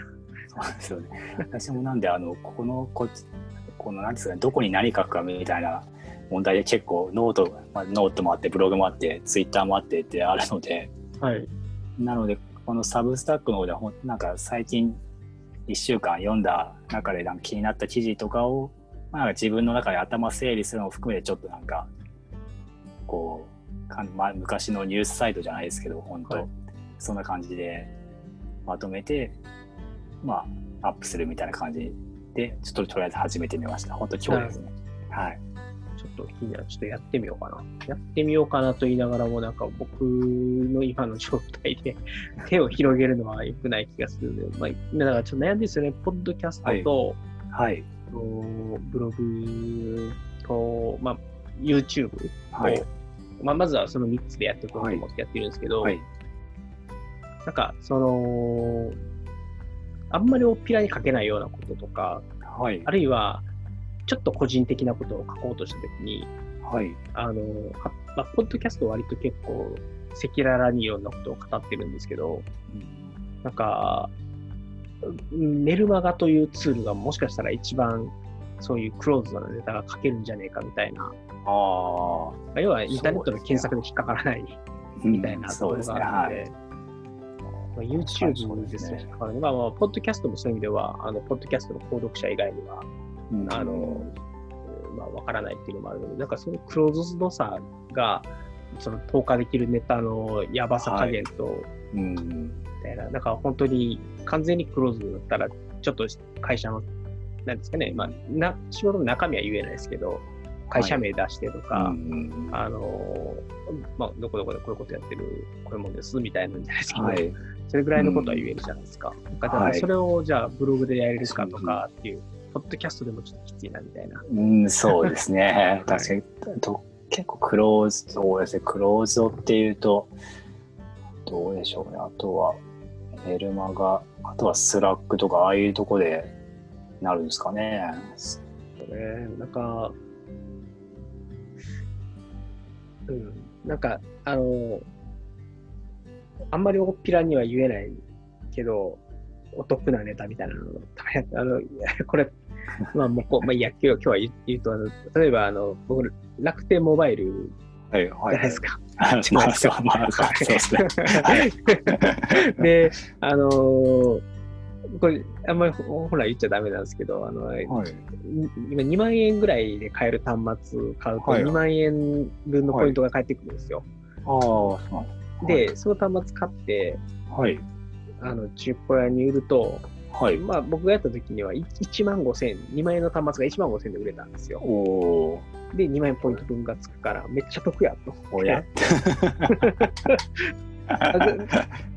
そうなんですよね。私もなんで、あの、この、ここの、なんですかね、どこに何書くかみたいな問題で結構 note、まあ、ノートもあって、ブログもあって、ツイッターもあってってあるので、はい。なので、この Substack の方ではほん、なんか最近1週間読んだ中でなんか気になった記事とかを、まあ、自分の中で頭整理するのを含めてちょっとなんか、こう、かんまあ、昔のニュースサイトじゃないですけど、本当、はいそんな感じでまとめて、まあ、アップするみたいな感じで、ちょっととりあえず始めてみました。本当今日ですね。はい。ちょっと気になる。ちょっとやってみようかな。やってみようかなと言いながらも、なんか僕の今の状態で *laughs* 手を広げるのは良くない気がするので、まあ、だからちょっと悩んでるんですよね。ポッドキャストと、はい。とブログと、まあ、YouTube を、はい。まあ、まずはその3つでやっていこうと思ってやってるんですけど、はい。なんか、その、あんまりおっぴらに書けないようなこととか、はいあ。るいは、ちょっと個人的なことを書こうとしたときに、はい。あの、はまあ、ポッドキャストは割と結構、赤裸々にいろんなことを語ってるんですけど、なんか、メルマガというツールがもしかしたら一番、そういうクローズなネタが書けるんじゃねえかみたいな、ああ。まあ要はインターネットの検索で引っかからないみたいなところそうですね。はい。があるので、まあ、YouTube ですね。だからまあまあ、ポッドキャストもそういう意味では、あの、ポッドキャストの購読者以外には、うんあの、まあ、わからないっていうのもあるので、なんかそのクローズドさが、その投下できるネタのやばさ加減と、うん。みたいな、だから本当に完全にクローズドだったら、ちょっと会社の、なんですかね、まあ、な仕事の中身は言えないですけど、会社名出してとか、うんあのまあ、どこどこでこういうことやってる、こういうもんですみたいなんじゃないですけど、はい。それぐらいのことは言えるじゃないですか。だからはいそれをじゃあブログでやれるかとかっていう、ポッドキャストでもちょっときついなみたいな。うん、そうですね。*laughs* 確かに、と結構クローズ、そうですね、クローズドっていうと、どうでしょうね。あとは、メルマガ、あとは Slack とか、ああいうとこでなるんですかね。ね、なんか、うん、なんか、あの、あんまり大っぴらには言えないけど、お得なネタみたいなのを、*laughs* あの、これ、*laughs* まあ、もうこう、まあ、いいや、今日は言うと、あの例えば、あの、僕、楽天モバイルはい、じゃはい。ないですか。まあ、そう、まあ、そうですね。はい。で、あのーこれ、あんまりほほら言っちゃダメなんですけど、あの、はい。今2万円ぐらいで買える端末買うとはい2万円分のポイントが返ってくるんですよ。ああ、そうなんで、その端末買って、はい。あの、中古屋に売ると、はい。まあ僕がやった時には1万5千円、2万円の端末が1万5千円で売れたんですよ。おー、で、2万円ポイント分がつくから、めっちゃ得やと。おや。*laughs*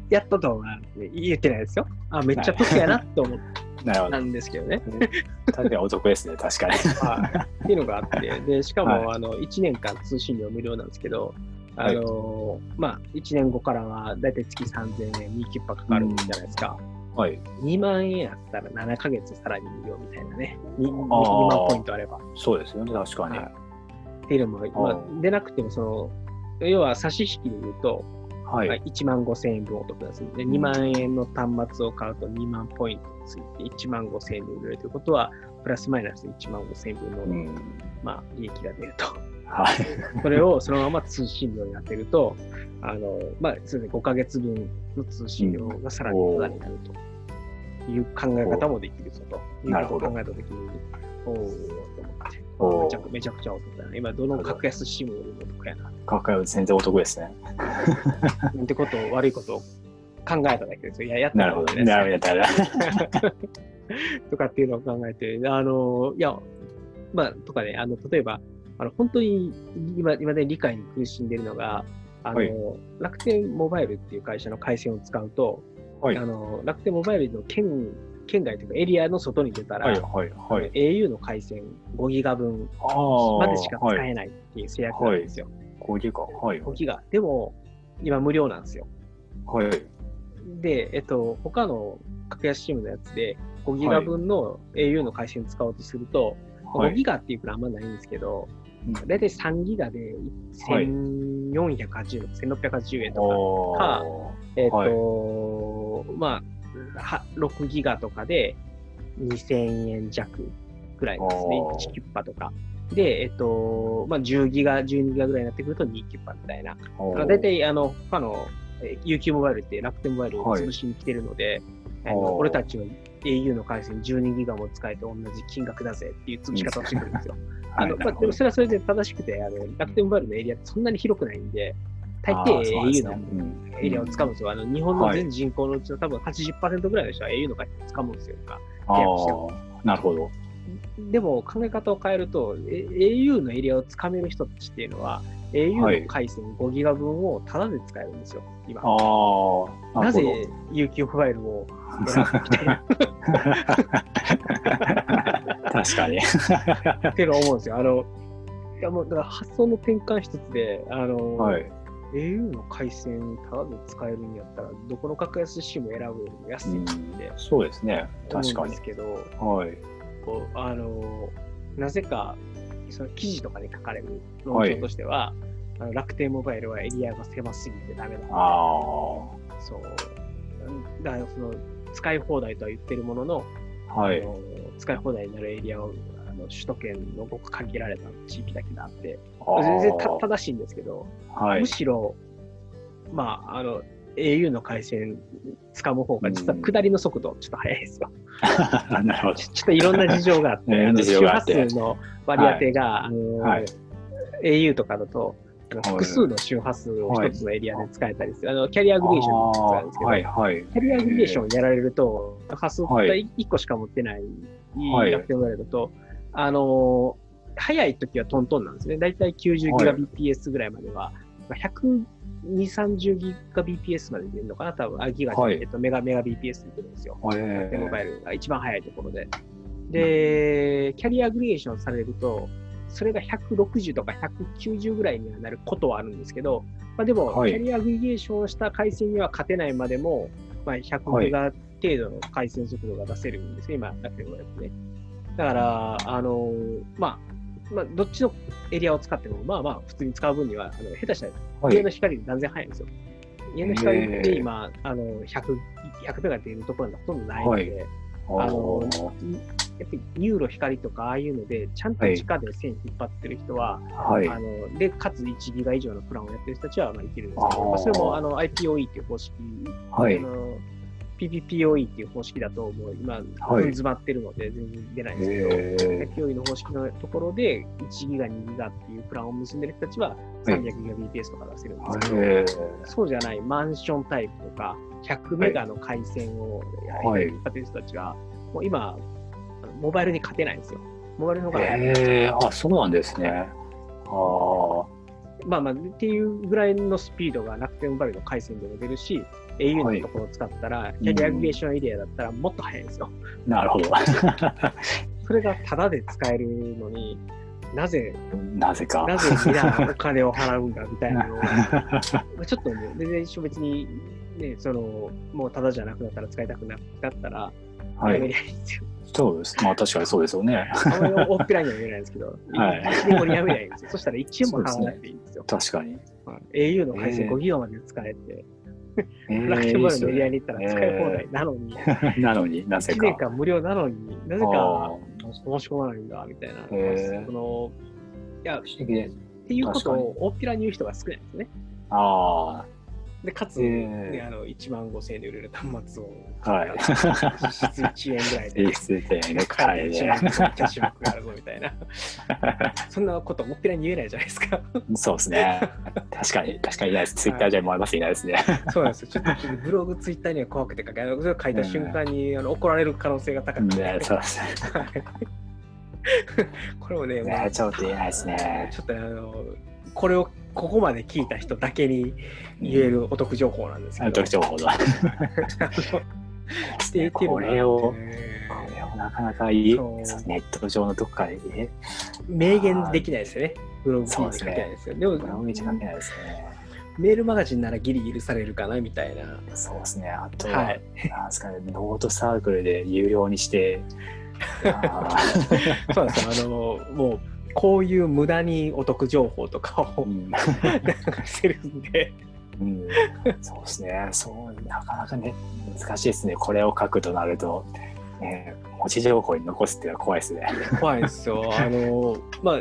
やったとは言えてないですよ。あ、めっちゃ得やなと思っ *laughs* なるほど。たんですけどね。確かにお得ですね、確かに。はい。っていうのがあって、で、しかも、はあの、1年間通信料無料なんですけど、あの、まあ、1年後からは、だいたい月3000円、2キュッパかかるじゃないですか。はい。2万円あったら7ヶ月さらに無料みたいなね。2, 2あー万ポイントあれば。そうですよね、確かに。はいっていうのも、まあ、出なくても、その、要は差し引きで言うと、はい。まあ1万5千円分お得ですね。で、2万円の端末を買うと2万ポイントついて1万5千円で売れるということは、プラスマイナス1万5千円分の、うん。まあ、利益が出ると。はい。それをそのまま通信料に当てると、あの、まあ、そうですね、5ヶ月分の通信料がさらにタダになるという考え方もできるぞというなるほど考えたときに、おおと思って、めちゃくめちゃお得だな。今、どの格安シムよりもお得やな。価格は全然お得ですね。なんてことを、悪いことを考えただけですよ。いや、やったなるほど。なるほど。*laughs* とかっていうのを考えて、あの、いや、まあ、とかね、あの、例えば、あの、本当に今、今で理解に苦しんでるのが、あの、はい楽天モバイルっていう会社の回線を使うと、はいあの、楽天モバイルの県、県外というかエリアの外に出たら、はい、はい、はい。au の回線5ギガ分。までしか使はい。えないっていう制約なんですよ。5ギガ。はい。5ギガ。でも、今無料なんですよ。はい。で、えっと、他の格安シムのやつで、5ギガ分の au の回線使おうとすると、5ギはい。ガっていうプランあんまないんですけど、うん。だいたい3ギガではい。1480円、1680円とか、おかーえっ、と、まあ、は6ギガとかで2000円弱ぐらいですね。おー。1キュッパとか。で、えっ、と、まあ、10ギガ、12ギガぐらいになってくると2キュッパみたいな。おー。だいたい、あの、他の、えー UQ モバイルって楽天モバイルをはい。潰しに来てるので、あおー。の俺たちは au の回線12ギガも使えて同じ金額だぜっていう潰し方をしてくるんですよ。あのまあ、でもそれはそれで正しくて、あの楽天モバイルのエリアってそんなに広くないんで、大抵 au ねのうんエリアを使うんですよ。あの日本の全人口のうちの多分80%ぐらいの人は au の回線を使うんですよ。なるほど。でも考え方を変えると、え au のエリアをつかめる人たちっていうのは、au の回線5ギガ分をタダで使えるんですよ、今。ああ、なぜ UQ モバイルを選ぶみたいな *laughs* 確かに。っていうのを思うんですよ。あの、いやもうだから発想の転換一つで、あの、はい。au の回線ただで使えるんやったら、どこの格安 SIM 選ぶよりも安いってそうですね。思確かにうんです。けど、はい。こうあの、なぜか、その記事とかに書かれる論調としては、あの楽天モバイルはエリアが狭すぎてダメだ。あそう。だからその使い放題とは言ってるものの、あ、はいあ。の使い放題になるエリアをあの首都圏のごく限られた地域だけであって、全然た正しいんですけど、はいむ。しろ、まあ、あの、au の回線掴む方が実は下りの速度ちょっと速いですよ。なるほど。ち *laughs* ちょっといろんな事情があって、*laughs* 周波数の割り当てが、あのはい。au とかだと、複数の周波数を一つのエリアで使えたりする、あのキャリアアグリエーションってやつなんですけど、はいはい。キャリアアグリエーションをやられると、波数が1個しか持ってないはい楽天モバイルだと、あのー早い時はトントンなんですね。だいたい90ギガ BPS ぐらいまでは、まあ120、30ギガ BPS まで出るのかな？多分、あ、ギガ、はい。えっと、メガ、メガ BPS で出るんですよ。楽天モバえイルが一番早いところで。で、キャリアアグリエーションされると、それが160とか190ぐらいにはなることはあるんですけど、まあ、でも、はい。キャリアアグリエーションをした回線には勝てないまでも、まあ、100ギガ程度の回線速度が出せるんですよ、今、楽天モバイルってね。だから、あのまあ、まあ、どっちのエリアを使っても、まあまあ、普通に使う分には、あの下手したらはい家の。光で断然早いんですよ。家の光で今、あの100、100メガ出るところがほとんどないので、あのやっぱりニューロ光とかああいうので、ちゃんと地下で線引っ張ってる人は、はい。あので、かつ1ギガ以上のプランをやってる人たちはまあいけるんですけど、それもあの IPOE っていう方式、はいあ。の PPPOE っていう方式だと、もう。今、はい。分詰まってるので全然出ないんですけど、え IPOE の方式のところで1ギガ、2ギガっていうプランを結んでる人たちははい。300ギガ BPS とか出せるんですけど、えそうじゃないマンションタイプとか、100メガの回線をはい引っ張ってる人たちが、もう今、モバイルに勝てないんですよ。モバイルの方が早い。えー、あ、そうなんですね。ああ、まあまあ、っていうぐらいのスピードが楽天モバイルの回線でも出るし、au はいのところを使ったら、キャリアアグリエーションエリアだったらもっと早いんですよ。なるほど。*laughs* それがタダで使えるのに、なぜ、なぜか。なぜ皆お金を払うんだみたいなのを、ま *laughs* あちょっとね、全然一緒別に、ね、その、もうタダじゃなくなったら使いたくなかったら、はい。やめりゃいいんですよ。そうです。まあ確かにそうですよね。あまり大っぴらには言えないんですけど、*laughs* はい一でもやめりゃいいんですよ。そしたら1円も払わなくていいんですよ。確かに。はい au の回線えー5ギガまで使えて、えー楽天モバイルのエリアいいに行ったら使い放題 *laughs* なのに、なのになぜ1か。年間無料なのになぜあか申し込まないんだみたいな、そのいやっ不思議で。ていうことを大っぴらに言う人が少ないんですね。あで、かつ、へね、ーあの1万5000円で売れる端末を、あ、はい。実質1円ぐらいで実 *laughs* 質でね、買えて買えで1万キャッシュバックがあるぞみたいな、そんなこと大っぴらに言えないじゃないですか。そうですね。確かに、確かにいないです。ツイッターじゃまだいないですね。そうなんですよ。ちょっとブログ、ツイッターには怖くて書けない。それを書いた瞬間にあの怒られる可能性が高くて。ね、そうですね。はい *laughs* これもね、ねちょっと言えないですねちょっとねあの、これをここまで聞いた人だけに言えるお得情報なんですけど。特徴報道。*laughs* っていうこれを、こねれをなかなかいい、ネット上のどっかで、え、明言できないですよね。ブログ記事に書けないですよ。でもブログに書けないですね。メールマガジンならギリ許されるかなみたいな。そうですね。あとは、はいなんですかね、ノートサークルで有料にして、*laughs* あそうですよ。あの、もう、こういう無駄にお得情報とかをーうん流せるんで、うん、そうですね。そう、なかなかね、難しいですね。これを書くとなると、ね、文字情報に残すっていうのは怖いですね。怖いですよ。*laughs* あの、まあ、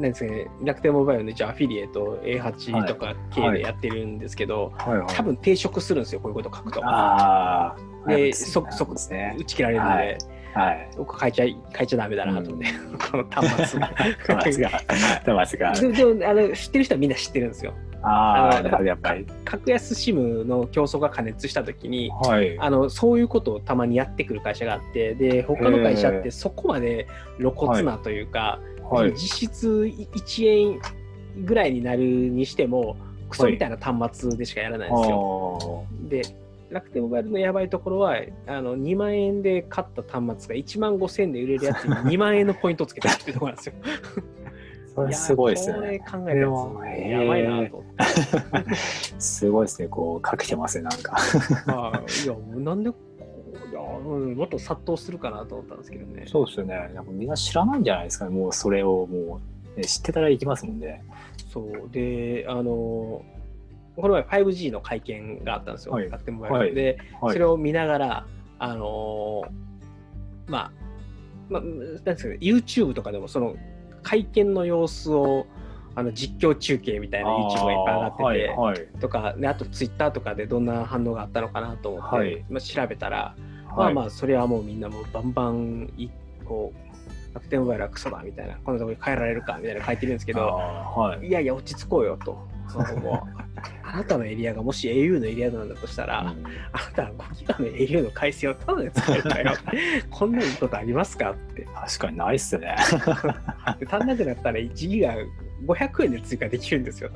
なんですかね、楽天モバイルの一応アフィリエイト A8 とか系でやってるんですけど、はいは多分抵触するんですよ、こういうこと書くと。ああ、で、はいそ、そ、ですね。打ち切られるので、はいはい。僕書いちゃい、書いちゃダメだなと思って、*laughs* この端末。が、トマスが。ででもあの知ってる人はみんな知ってるんですよ。ああ、やっぱり。格安 SIM の競争が過熱したときに、はい。あのそういうことをたまにやってくる会社があって、で他の会社ってそこまで露骨なというか、はい。実質1円ぐらいになるにしても、クソみたいな端末でしかやらないんですよ。で、楽天モバイルのやばいところは、あの2万円で買った端末が1万5000円で売れるやつに *laughs* 2万円のポイントつけてるっていうところなんですよ。*laughs* それすごいですね。これ考えたやばいなと。すごいですね。こう、かけてますね、なんか。はいいや、なんでいや、うん、もっと殺到するかなと思ったんですけどね。そうですよね。なんかみんな知らないんじゃないですかね。もうそれをもう、ね知ってたら行きますもんね。そう。で、あの、この前 5G の会見があったんですよ。はい。楽天モバイル、はい。で、はい。それを見ながら、あのまあ、まあ、なんですかね、YouTube とかでもその会見の様子をあの実況中継みたいな YouTube がいっぱい上がってて、はいはい。とか、ね、あと Twitter とかでどんな反応があったのかなと思って、はい。まあ、調べたら、まはい。あまあ、それはもうみんなもうバンバンいこう楽天モバイルはクソだみたいな、こんなとこに変えられるかみたいな書いてるんですけど、はいいやいや、落ち着こうよと。そのもう *laughs* あなたのエリアがもし au のエリアなんだとしたら、あなたは5ギガの au の回線をただで使えるかよ。*laughs* こんないいことありますかって。確かにないっすね。で *laughs* 足んなくなったら1ギガ500円で追加できるんですよ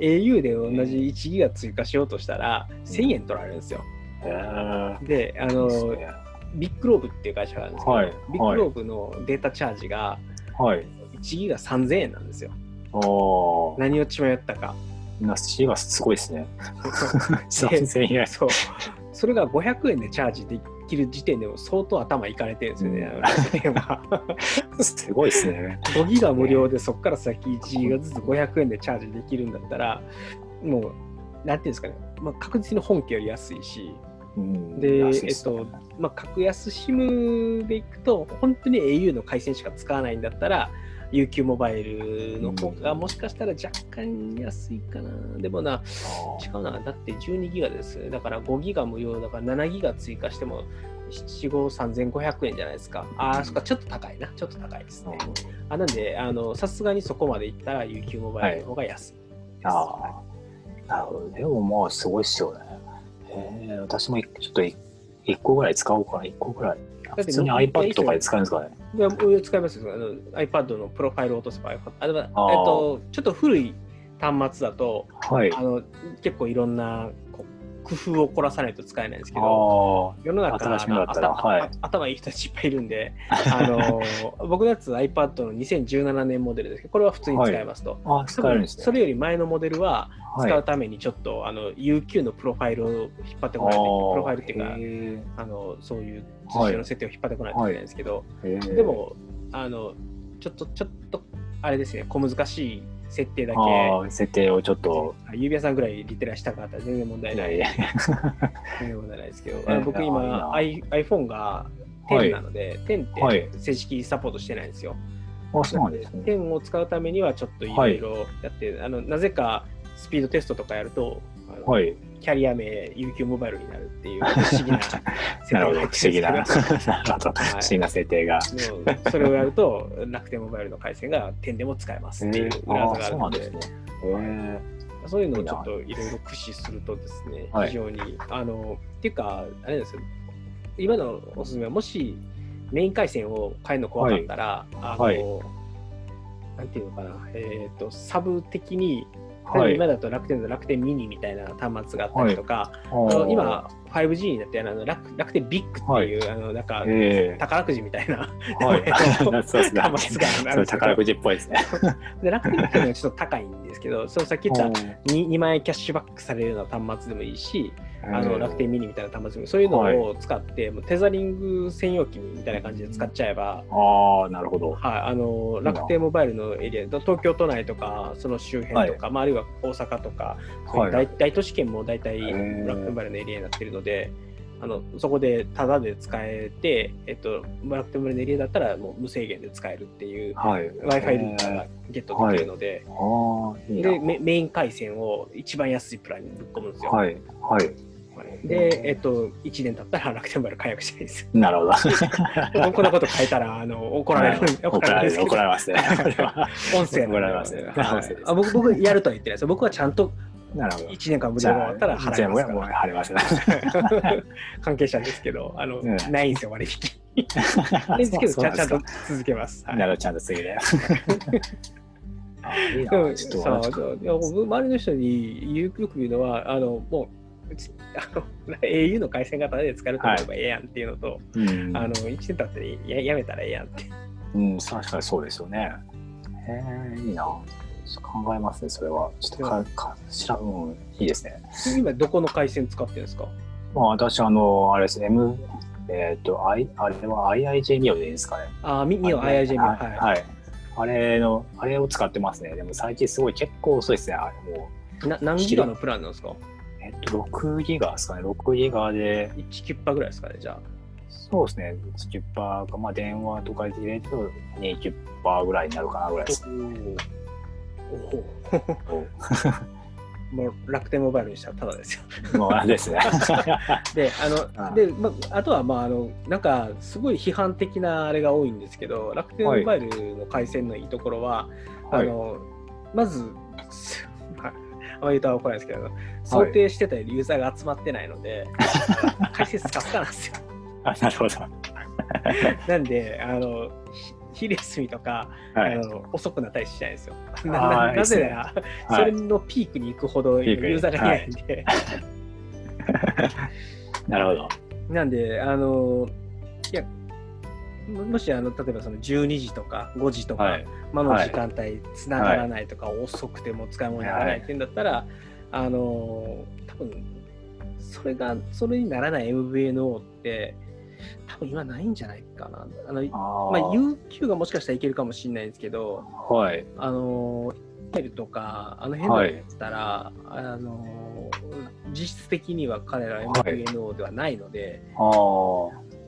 au で同じ1ギガ追加しようとしたら1000円取られるんですよ。あ。へで、あえ。の、ビッグローブっていう会社があるんですけど、はいビッグローブのデータチャージがはい。1ギガ3000円なんですよ。何を血迷ったか。なしがすごいですね。そう3000 *laughs* 円。そう。それが500円でチャージできる時点でも相当頭いかれてるんですよね。*laughs* すごいですね。5ギガ無料でそこから先1ギガずつ500円でチャージできるんだったら、もう、なんていうんですかね、まあ、確実に本家より安いし、うんで、えっと、まあ、格安 SIM でいくと、本当に au の回線しか使わないんだったら、UQ モバイルの方がもしかしたら若干安いかな。でもな、違うな、だって12ギガです。だから5ギガ無料だから7ギガ追加しても、7、5、3500円じゃないですか。ああ、そっか、ちょっと高いな。ちょっと高いですね。あなんで、あのさすがにそこまでいったら UQ モバイルの方が安いです。ああ、なるほど。でもまあすごいっすよね。へえ、私もいちょっとい一個ぐらい使おうかな、一個ぐらい。て普通に iPad とかで使うんですかね。いや俺使いますよあの iPad のプロファイルを落とせば iPad あえっと、ちょっと古い端末だとはい。あの結構いろんなこ工夫を凝らさないと使えないんですけどあ世の中はい。頭いい人たちいっぱいいるんであの *laughs* 僕のやつ iPad の2017年モデルです。けどこれは普通に使えますと。あ、あ使えるんですね。それより前のモデルははい。使うためにちょっと、あの UQ のプロファイルを引っ張ってこないとプロファイルっていうかあのそういう実習の設定を引っ張ってこないといけないんですけど、か。でで、もあのちょっとちょっとあれですね小難しい設定だけ。設定をちょっと、指輪さんぐらいリテラしたかったら全然問題ない。*laughs* 全然問題ないですけど、僕い今 iPhone がは10いなので、10はい。って正式サポートしてないんですよ。あ、そうなんですね。10を使うためにはちょっといろいろやって、あのなぜかスピードテストとかやると、はい。キャリア名 UQ モバイルになるっていう *laughs* 不思議な設定なるほど、不思議な、*laughs* 不思議な設定が。もうそれをやると楽天モバイルの回線が点でも使えますっていう裏技があるのでそうい。うのをちょっといろいろ駆使するとですね、はい。非常にあのっていうかあれですよ。今のおすすめはもしメイン回線を変えるの怖かったら、あの、はい。なんていうのかな。えっ、とサブ的にえ。はい。今だと楽天の楽天ミニみたいな端末があったりとか、ああのー、今 5G になってあの楽楽天ビッグっていう、あのなんかえ宝くじみたいなえ。はい。*laughs* *laughs* そうですね。端末がある宝くじっぽいですね。*laughs* で楽天ビッグのはちょっと高いんですけど、そのさっき言った 2, 2万円キャッシュバックされるような端末でもいいし、あの楽天ミニみたいな端末でもそういうのを使って、もうテザリング専用機みたいな感じで使っちゃえば、ああ、なるほど。はい、あの楽天モバイルのエリア、東京都内とか、その周辺とか、まあ、あるいは大阪とか、そういう大,、大都市圏も大体ー楽天モバイルのエリアになってるので、あのそこでタダで使えて、えっと、楽天モバイルのエリアだったらもう無制限で使えるっていうはい。Wi-Fi ルーターがゲットできるので、ああ、い。でメメイン回線を一番安いプランにぶっ込むんですよ。はい。はい。で、えっと、1年経ったら楽天モバイル解約したいです。なるほど。*laughs* こんなこと変えたらあの *laughs* 怒られる、怒られる。怒られますね。*laughs* 音声怒られますあ僕僕やるとは言ってないですよ。僕はちゃんとなるほど。1年間無料が終わったら払いますから。払いますね。関係者ですけど、あの、うんないんですよ、割引。ですけどちゃん、と続けます。はいなるほど、ちゃんと次で。あいいでもさ周りの人によく言うのは、あのもううちあの au の回線型で使えると思えばええやんっていうのと、うんあの1年経ってややめたらええやんって。うん、確かにそうですよね。へえ、いいな。考えますね、それは。ちょっとか、か、しら、うん、いいですね。今どこの回線使ってるんですか？まあ、私、あの、あれですね、M、えっ、と、I、あれは IIJ ミオでいいですかね。あ、み、みを IIJ みを。は。はいい。はい。あれの、あれを使ってますね。でも最近すごい結構遅いですね、あれもう。な何ギガのプランなんですか？えっと、6ギガですかね、6ギガで、?1 キュッパぐらいですかね、じゃあ。そうですね、1キュッパーか、まあ、電話とかで入れると2キュッパーぐらいになるかなぐらいです。おお。おもう *laughs* 楽天モバイルにしたらただですよ。もうあれですね。*laughs* で、あの、あで、まあ、あとは、まあ、あの、なんか、すごい批判的なあれが多いんですけど、楽天モバイルの回線のいいところは、あはい。の、まず、すまあ、あんまり言うと怒らないですけど、想定してたよりユーザーが集まってないので、回線スカスカなんですよ。あなるほど。なんで、あの、ひ昼休みとか、はい。あの遅くなったりしないんですよ。なななぜなら、はいそれのピークに行くほどユーザーがいないんで、*laughs* なるほど。なんで、あの、いや、ももしあの例えばその12時とか5時とか、はい。まあの時間帯つながらないとか、遅くても使い物にならないっていうんだったら、あの多分それがそれにならない MVNO って多分今ないんじゃないかなあのあまあ、ー UQ がもしかしたらいけるかもしれないんですけどはい。あのイルとかあの辺だったら、あの実質的には彼ら MVNO ではないので、ああ。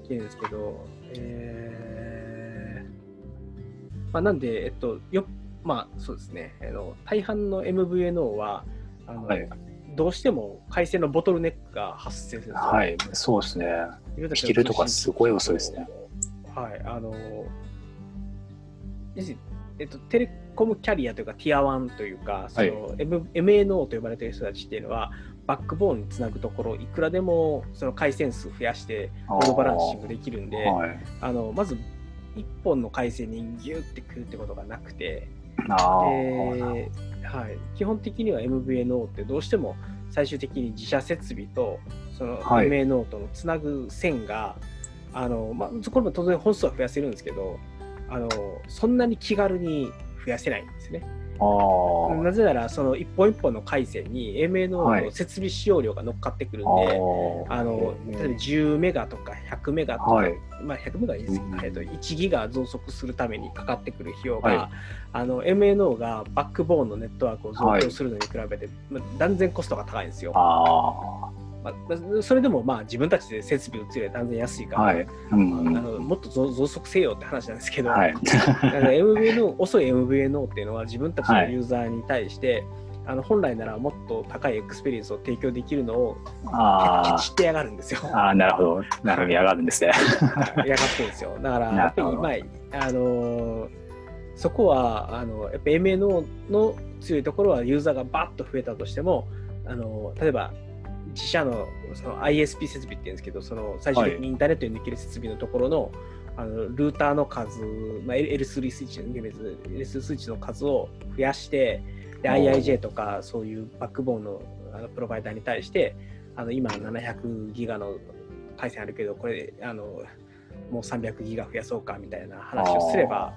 いけるんですけど、えーまあ、なんで、えっと、よまあそうですね、あの大半の MVNO はあの、はいどうしても回線のボトルネックが発生する。はい。そうですね。自分たちのピルとかすごい遅いですね。はい、あの、えっと、テレコムキャリアというか、ティア1というか、その M MNO と呼ばれている人たちっていうのは、バックボーンにつなぐところ、いくらでもその回線数増やして、ロードバランシングできるんで、はい。あのまず1本の回線にギューってくるってことがなくて。ではい、基本的には MVNO ってどうしても最終的に自社設備とそのはい MNO とのつなぐ線が、あのまあ、これも当然本数は増やせるんですけどあのそんなに気軽に増やせないんですね。なぜならその一本一本の回線に MNO はい。の設備使用量が乗っかってくるんで、ああの例えば10メガとか100メガとか、はい。まあ、100メガいいですうん。えっと1ギガ増殖するためにかかってくる費用が、はい。あの MNO がバックボーンのネットワークを増強するのに比べて、まあ、断然コストが高いんですよ。あまあ、それでもまあ自分たちで設備を作れば断然安いから、あ。はい。うん。あのもっと増増殖せよって話なんですけど、はい。MVNO 遅い MVNO っていうのは自分たちのユーザーに対して、あの本来ならもっと高いエクスペリエンスを提供できるのをケあチってやがるんですよ。あ。なるほど。なるほど。やがるんですね。は *laughs* いやがってるんですよ。だから、やっぱり、なるほどまあ、あのーそこは、あの、やっぱ MNO の強いところはユーザーがバッと増えたとしても、あの、例えば、自社のその ISP 設備っていうんですけど、その最終的にインターネットにできる設備のところの、あのルーターの数、まあ、L- L3 スイッチの、L3 スイッチの数を増やして、IIJ とかそういうバックボーンのあのプロバイダーに対して、あの今700ギガの回線あるけど、これ、あの、もう300ギガ増やそうかみたいな話をすれば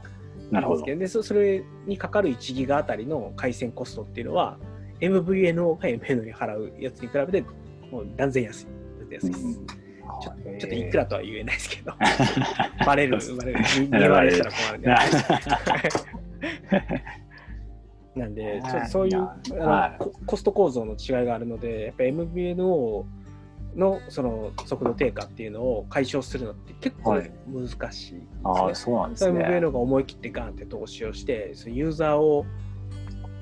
なるほど。ですけ。どでそそれにかかる1ギガあたりの回線コストっていうのは MVNO が MNO に払うやつに比べてもう断然安い。断然安いですうんちょちょっといくらとは言えないですけど、*laughs* バレる、バレる、2バレしたら困るんで。な *laughs* んで、*laughs* ちょそういうはあいはいのココスト構造の違いがあるので、やっぱ MVNO のその速度低下っていうのを解消するのって結構はい難しいですね。ああ、そうなんですね。MVNO が思い切ってガンって投資をして、そのユーザーを、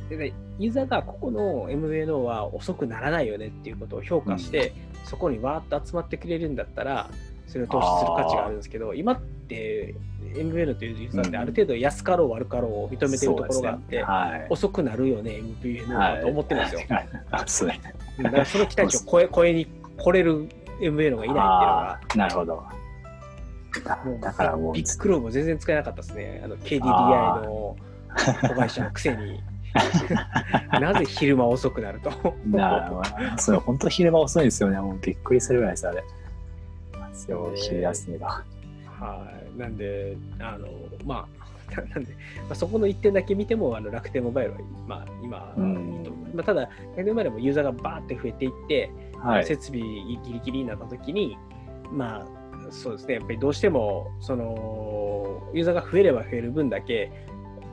でねユーザーがここの MVNO は遅くならないよねっていうことを評価して、そこにわーっと集まってくれるんだったら、それを投資する価値があるんですけど、今って MVNO というユーザーってある程度安かろう悪かろうを認めてるところがあって、ねはい。遅くなるよね、MVNO はと思ってるんですよ。はい。あ、そうね。だからその期待値を超え超えに来れる MVNO がいないっていうのがなるほど。だからもうビ、ッグローも全然使えなかったですね。あの KDDI の子会社のくせに。*laughs* なぜ昼間遅くなると。なそれ本当昼間遅いんですよね。もうびっくりするぐらいです、あれ。昼休みが。はい。なんで、あの、まあ、ななんで、まあ、そこの一点だけ見ても、あの楽天モバイルは、まあ、今、うんまあ、ただ、楽天モバイルもユーザーがバーって増えていって、はい。設備ギリギリになったときに、まあ、そうですね、やっぱりどうしても、その、ユーザーが増えれば増える分だけ、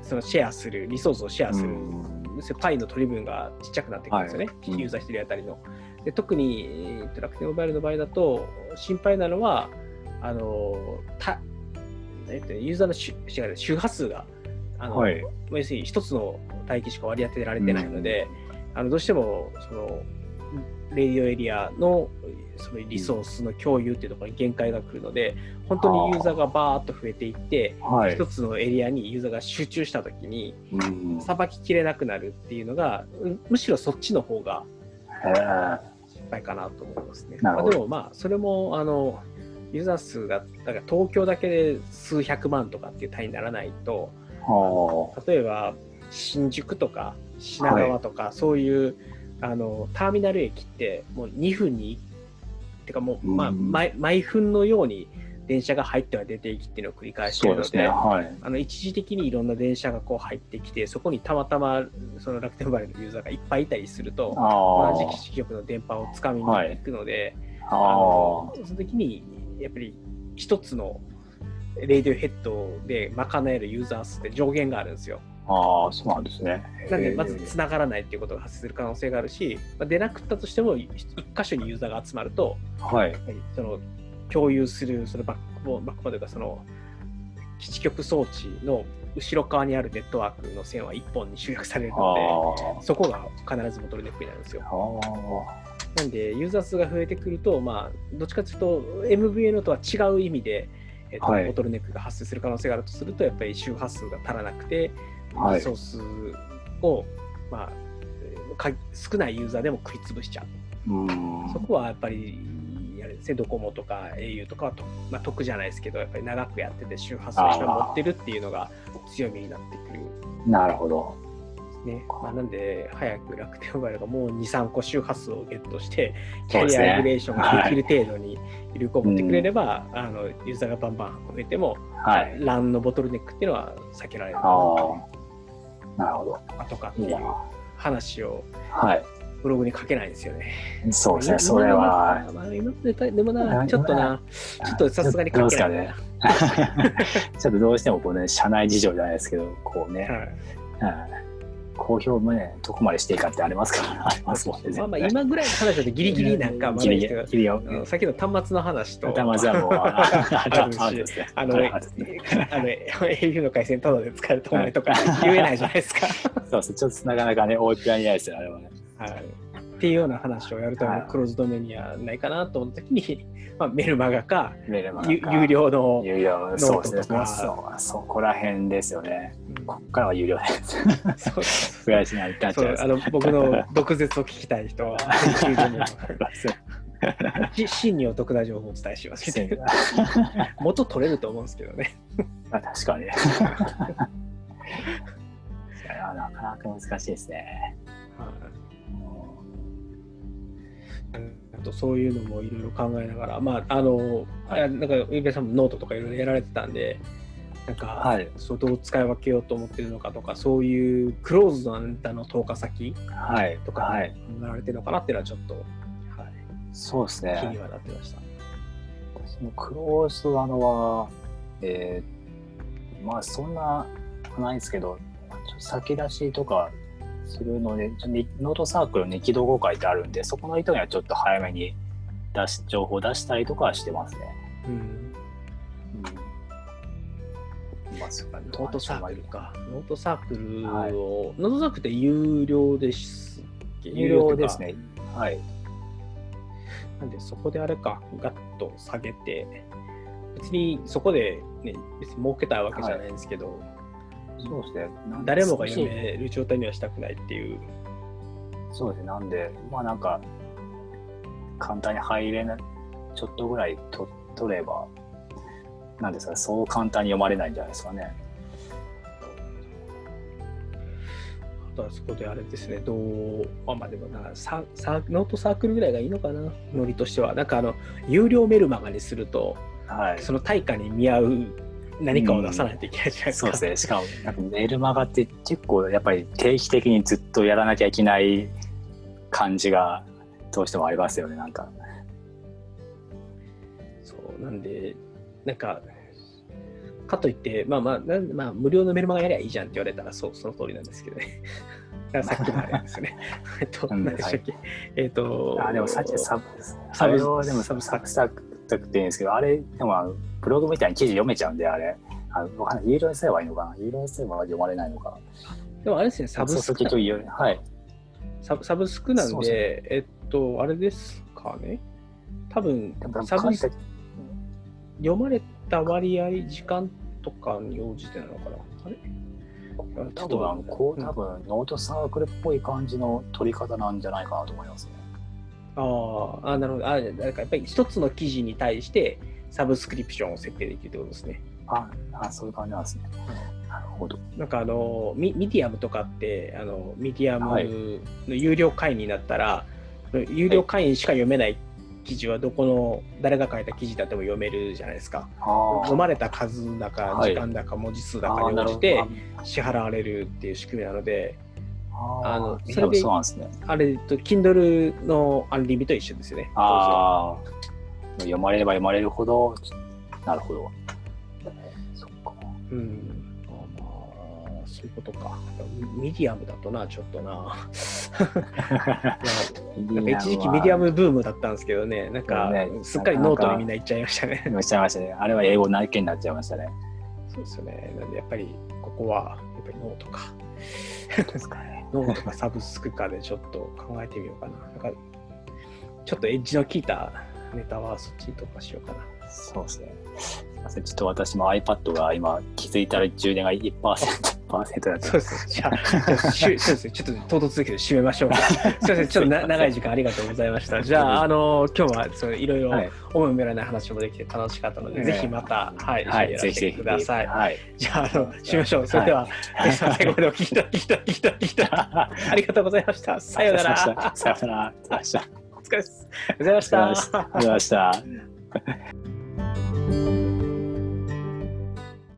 そのシェアする、リソースをシェアする、うん。パイの取り分がちっちゃくなってくるんですよね、はい。うん。ユーザー一人当たりの。で特に、えーと楽天モバイルの場合だと、心配なのは、あのたえっとユーザーの周周波数が、あのはい。要するに一つの帯域しか割り当てられてないので、あのどうしてもそのレディオエリアのそのリソースの共有っていうところに限界が来るので、本当にユーザーがバーっと増えていって、はい。一つのエリアにユーザーが集中したときに、うん。さばききれなくなるっていうのが、うんむしろそっちの方が失敗かなと思いますね。まあ、でもまあ、それも、あの、ユーザー数が、だから東京だけで数百万とかっていう単位にならないと、は例えば新宿とか品川とか、そういうあのターミナル駅ってもう2分にてかもう、まあ、うん毎毎分のように電車が入っては出ていきっていうのを繰り返あしているのでね。はい。あの一時的にいろんな電車がこう入ってきてそこにたまたまその楽天モバイルのユーザーがいっぱいいたりするとあ同じ基地局の電波をつかみに行くので、あ。ああのその時にやっぱり一つのレディオヘッドで賄えるユーザー数って上限があるんですよ。ああ、そうなんですね。なんで、まず繋がらないっていうことが発生する可能性があるし、まあ、出なくったとしても、一箇所にユーザーが集まると、はい。その共有するそのバックボーン、バックボーンというか、その基地局装置の後ろ側にあるネットワークの線は1本に集約されるあのあで、そこが必ずボトルネックになるんですよ。あなんで、ユーザー数が増えてくると、まあ、どっちかというと、MVNO とは違う意味で、えっとはいボトルネックが発生する可能性があるとすると、やっぱり周波数が足らなくて、はいリソースを、まあ、か少ないユーザーでも食い潰しちゃう。うん。そこはやっぱり、あれですね、ドコモとか au とかはと、まあ、得じゃないですけど、やっぱり長くやってて周波数を持ってるっていうのが強みになってくるなるほど。ね。まあ、なんで、早く楽天モバイルがもう2、3個周波数をゲットして、キャリアアグレーションができる程度に有効を持ってくれれば、あのユーザーがバンバン増えても、はい。LAN のボトルネックっていうのは避けられる。なるほど。あとかっていう。話をはい。ブログに書けないんですよね。そうですね。それは。まあ、今ででもな、あちょっとな、ちょっとさすがに書けない *laughs* ちょっとどうしてもこうね、社内事情じゃないですけど、こうね、はいはい公表もね、どこまでしていいかってありますから、ありますもんね。まあまあ今ぐらいの話だとギリギリなん。か？まリさっきの端末の話と、頭はもう、*laughs* ああるしあの、あの、au の回線ただで使えると思いとか言えないじゃないですか。そうですちょっとなかなかね、大っぴらにないですよ、あれはね。はい。っていうような話をやるためのクローズドメにはないかなと思ったときに、*laughs* まあ、メルマガか、メールマガゆ有料の、有料、そうですね。そう、そこら辺ですよね。うんこっからは有料です。*laughs* そう増やしないとないそうあの僕の毒舌を聞きたい人は、*laughs* 有料真にお得な情報をお伝えします。元取れると思うんですけどね。まあ確かに。なかなか難しいですね。あとそういうのもいろいろ考えながら、まあ、あの、なんか、ゆうべさんもノートとかいろいろやられてたんで、なんか、はい。そうどう使い分けようと思ってるのかとか、そういうクローズドなの投下先はい。とかはい。考えられてるのかなっていうのはちょっと、はい、そうです気にね。はなってました。そのクローズドなのは、えー、まあそんなないですけど、先出しとかするので、ノートサークルに起動語書いてあるんで、そこの人にはちょっと早めに出し情報出したりとかはしてますね。うん。うん。まあ、そノートサークルか。ノートサークルを、はいノートサークルって有料です有料です。ね。はい。なんでそこであれか、ガッと下げて、別にそこで、ね、別に儲けたいわけじゃないんですけど、そうですね。誰もが読める状態にはしたくないっていう。そうですね。なんで、まあなんか、簡単に入れない、ちょっとぐらいと取れば、なんですか、そう簡単に読まれないんじゃないですかね。あとはそこであれですね、どう、あまあでもなササ、ノートサークルぐらいがいいのかな、ノリとしては。なんかあの、有料メルマガにすると、はい。その対価に見合う何かを出さないといけないじゃないですか。そうですね。しかも、なんかメルマガって結構やっぱり定期的にずっとやらなきゃいけない感じがどうしてもありますよね、なんか。そうなんで、なんか、かといって、まあまあ、なんまあ、無料のメルマガやりゃいいじゃんって言われたら、そう、その通りなんですけどね。*laughs* さっきのあれですよね。*laughs* えっと、うん何でしたっけ、えっと、あ、でもさっきサブ、サブサブ、でも Substack スタックって言うんですけど、あれ、でもあのブログみたいに記事読めちゃうんで、あれ。あのわかんない有料にすればいいのかな？有料にすれば読まれないのかでもあれですね、サブスクはい。サブサブスクなんで、えっと、あれですかね？多分サブス書いた読まれた割合、時間とかに応じてなのかな？あれ？多分あのこう多分ノートサークルっぽい感じの取り方なんじゃないかなと思いますね。あーあー、なるほど。あだからやっぱり一つの記事に対してサブスクリプションを設定できるってことですね。ああそういう感じなんですね。なるほど。なんかあのミミディアムとかってあのミディアムはいの有料会員になったら、有料会員しか読めない記事はどこの誰が書いた記事だっても読めるじゃないですか。あ読まれた数だかはい時間だか文字数だあかに応じて支払われるっていう仕組みなので、ああののそれでそうなんですね。あれと Kindle のアンリミと一緒ですよね。ああ読まれれば読まれるほどなるほど。そっか。うん。あまあ、そういうことか。ミディアムだとな、ちょっとな。*laughs* なんか一時期ミディアムブームだったんですけどね、なんかねすっかりノートにみんな行っちゃいましたね。読しちゃいましたね。あれは英語内見になっちゃいましたね。そうですよね。なんでやっぱりここはやっぱりノートか。ですかね。ノートかサブスクかでちょっと考えてみようかな。なんかちょっとエッジの効いたネタはそっちにとかしようかな。そうですね。ちょっと私も iPad が今気づいたら充電が1%、1%だったそうですね。じゃあ、そうですね。*laughs* ちょっと唐突だけど締めましょうか。*laughs* すみません。ちょっとな長い時間ありがとうございました。じゃあ、あの今日はそういろいろはい。思いもよらない話もできて楽しかったので、ええぜひまた、はい、はい。ぜひぜひ。ください。はい。じゃあ、あの、締めましょう。それでは、皆さん最後までお聞きいただき、いただき、いただき、いた *laughs* ありがとうございました。さようなら。さようなら。お疲れ様です。ありがとうございました。ありがとうございました。Thank you.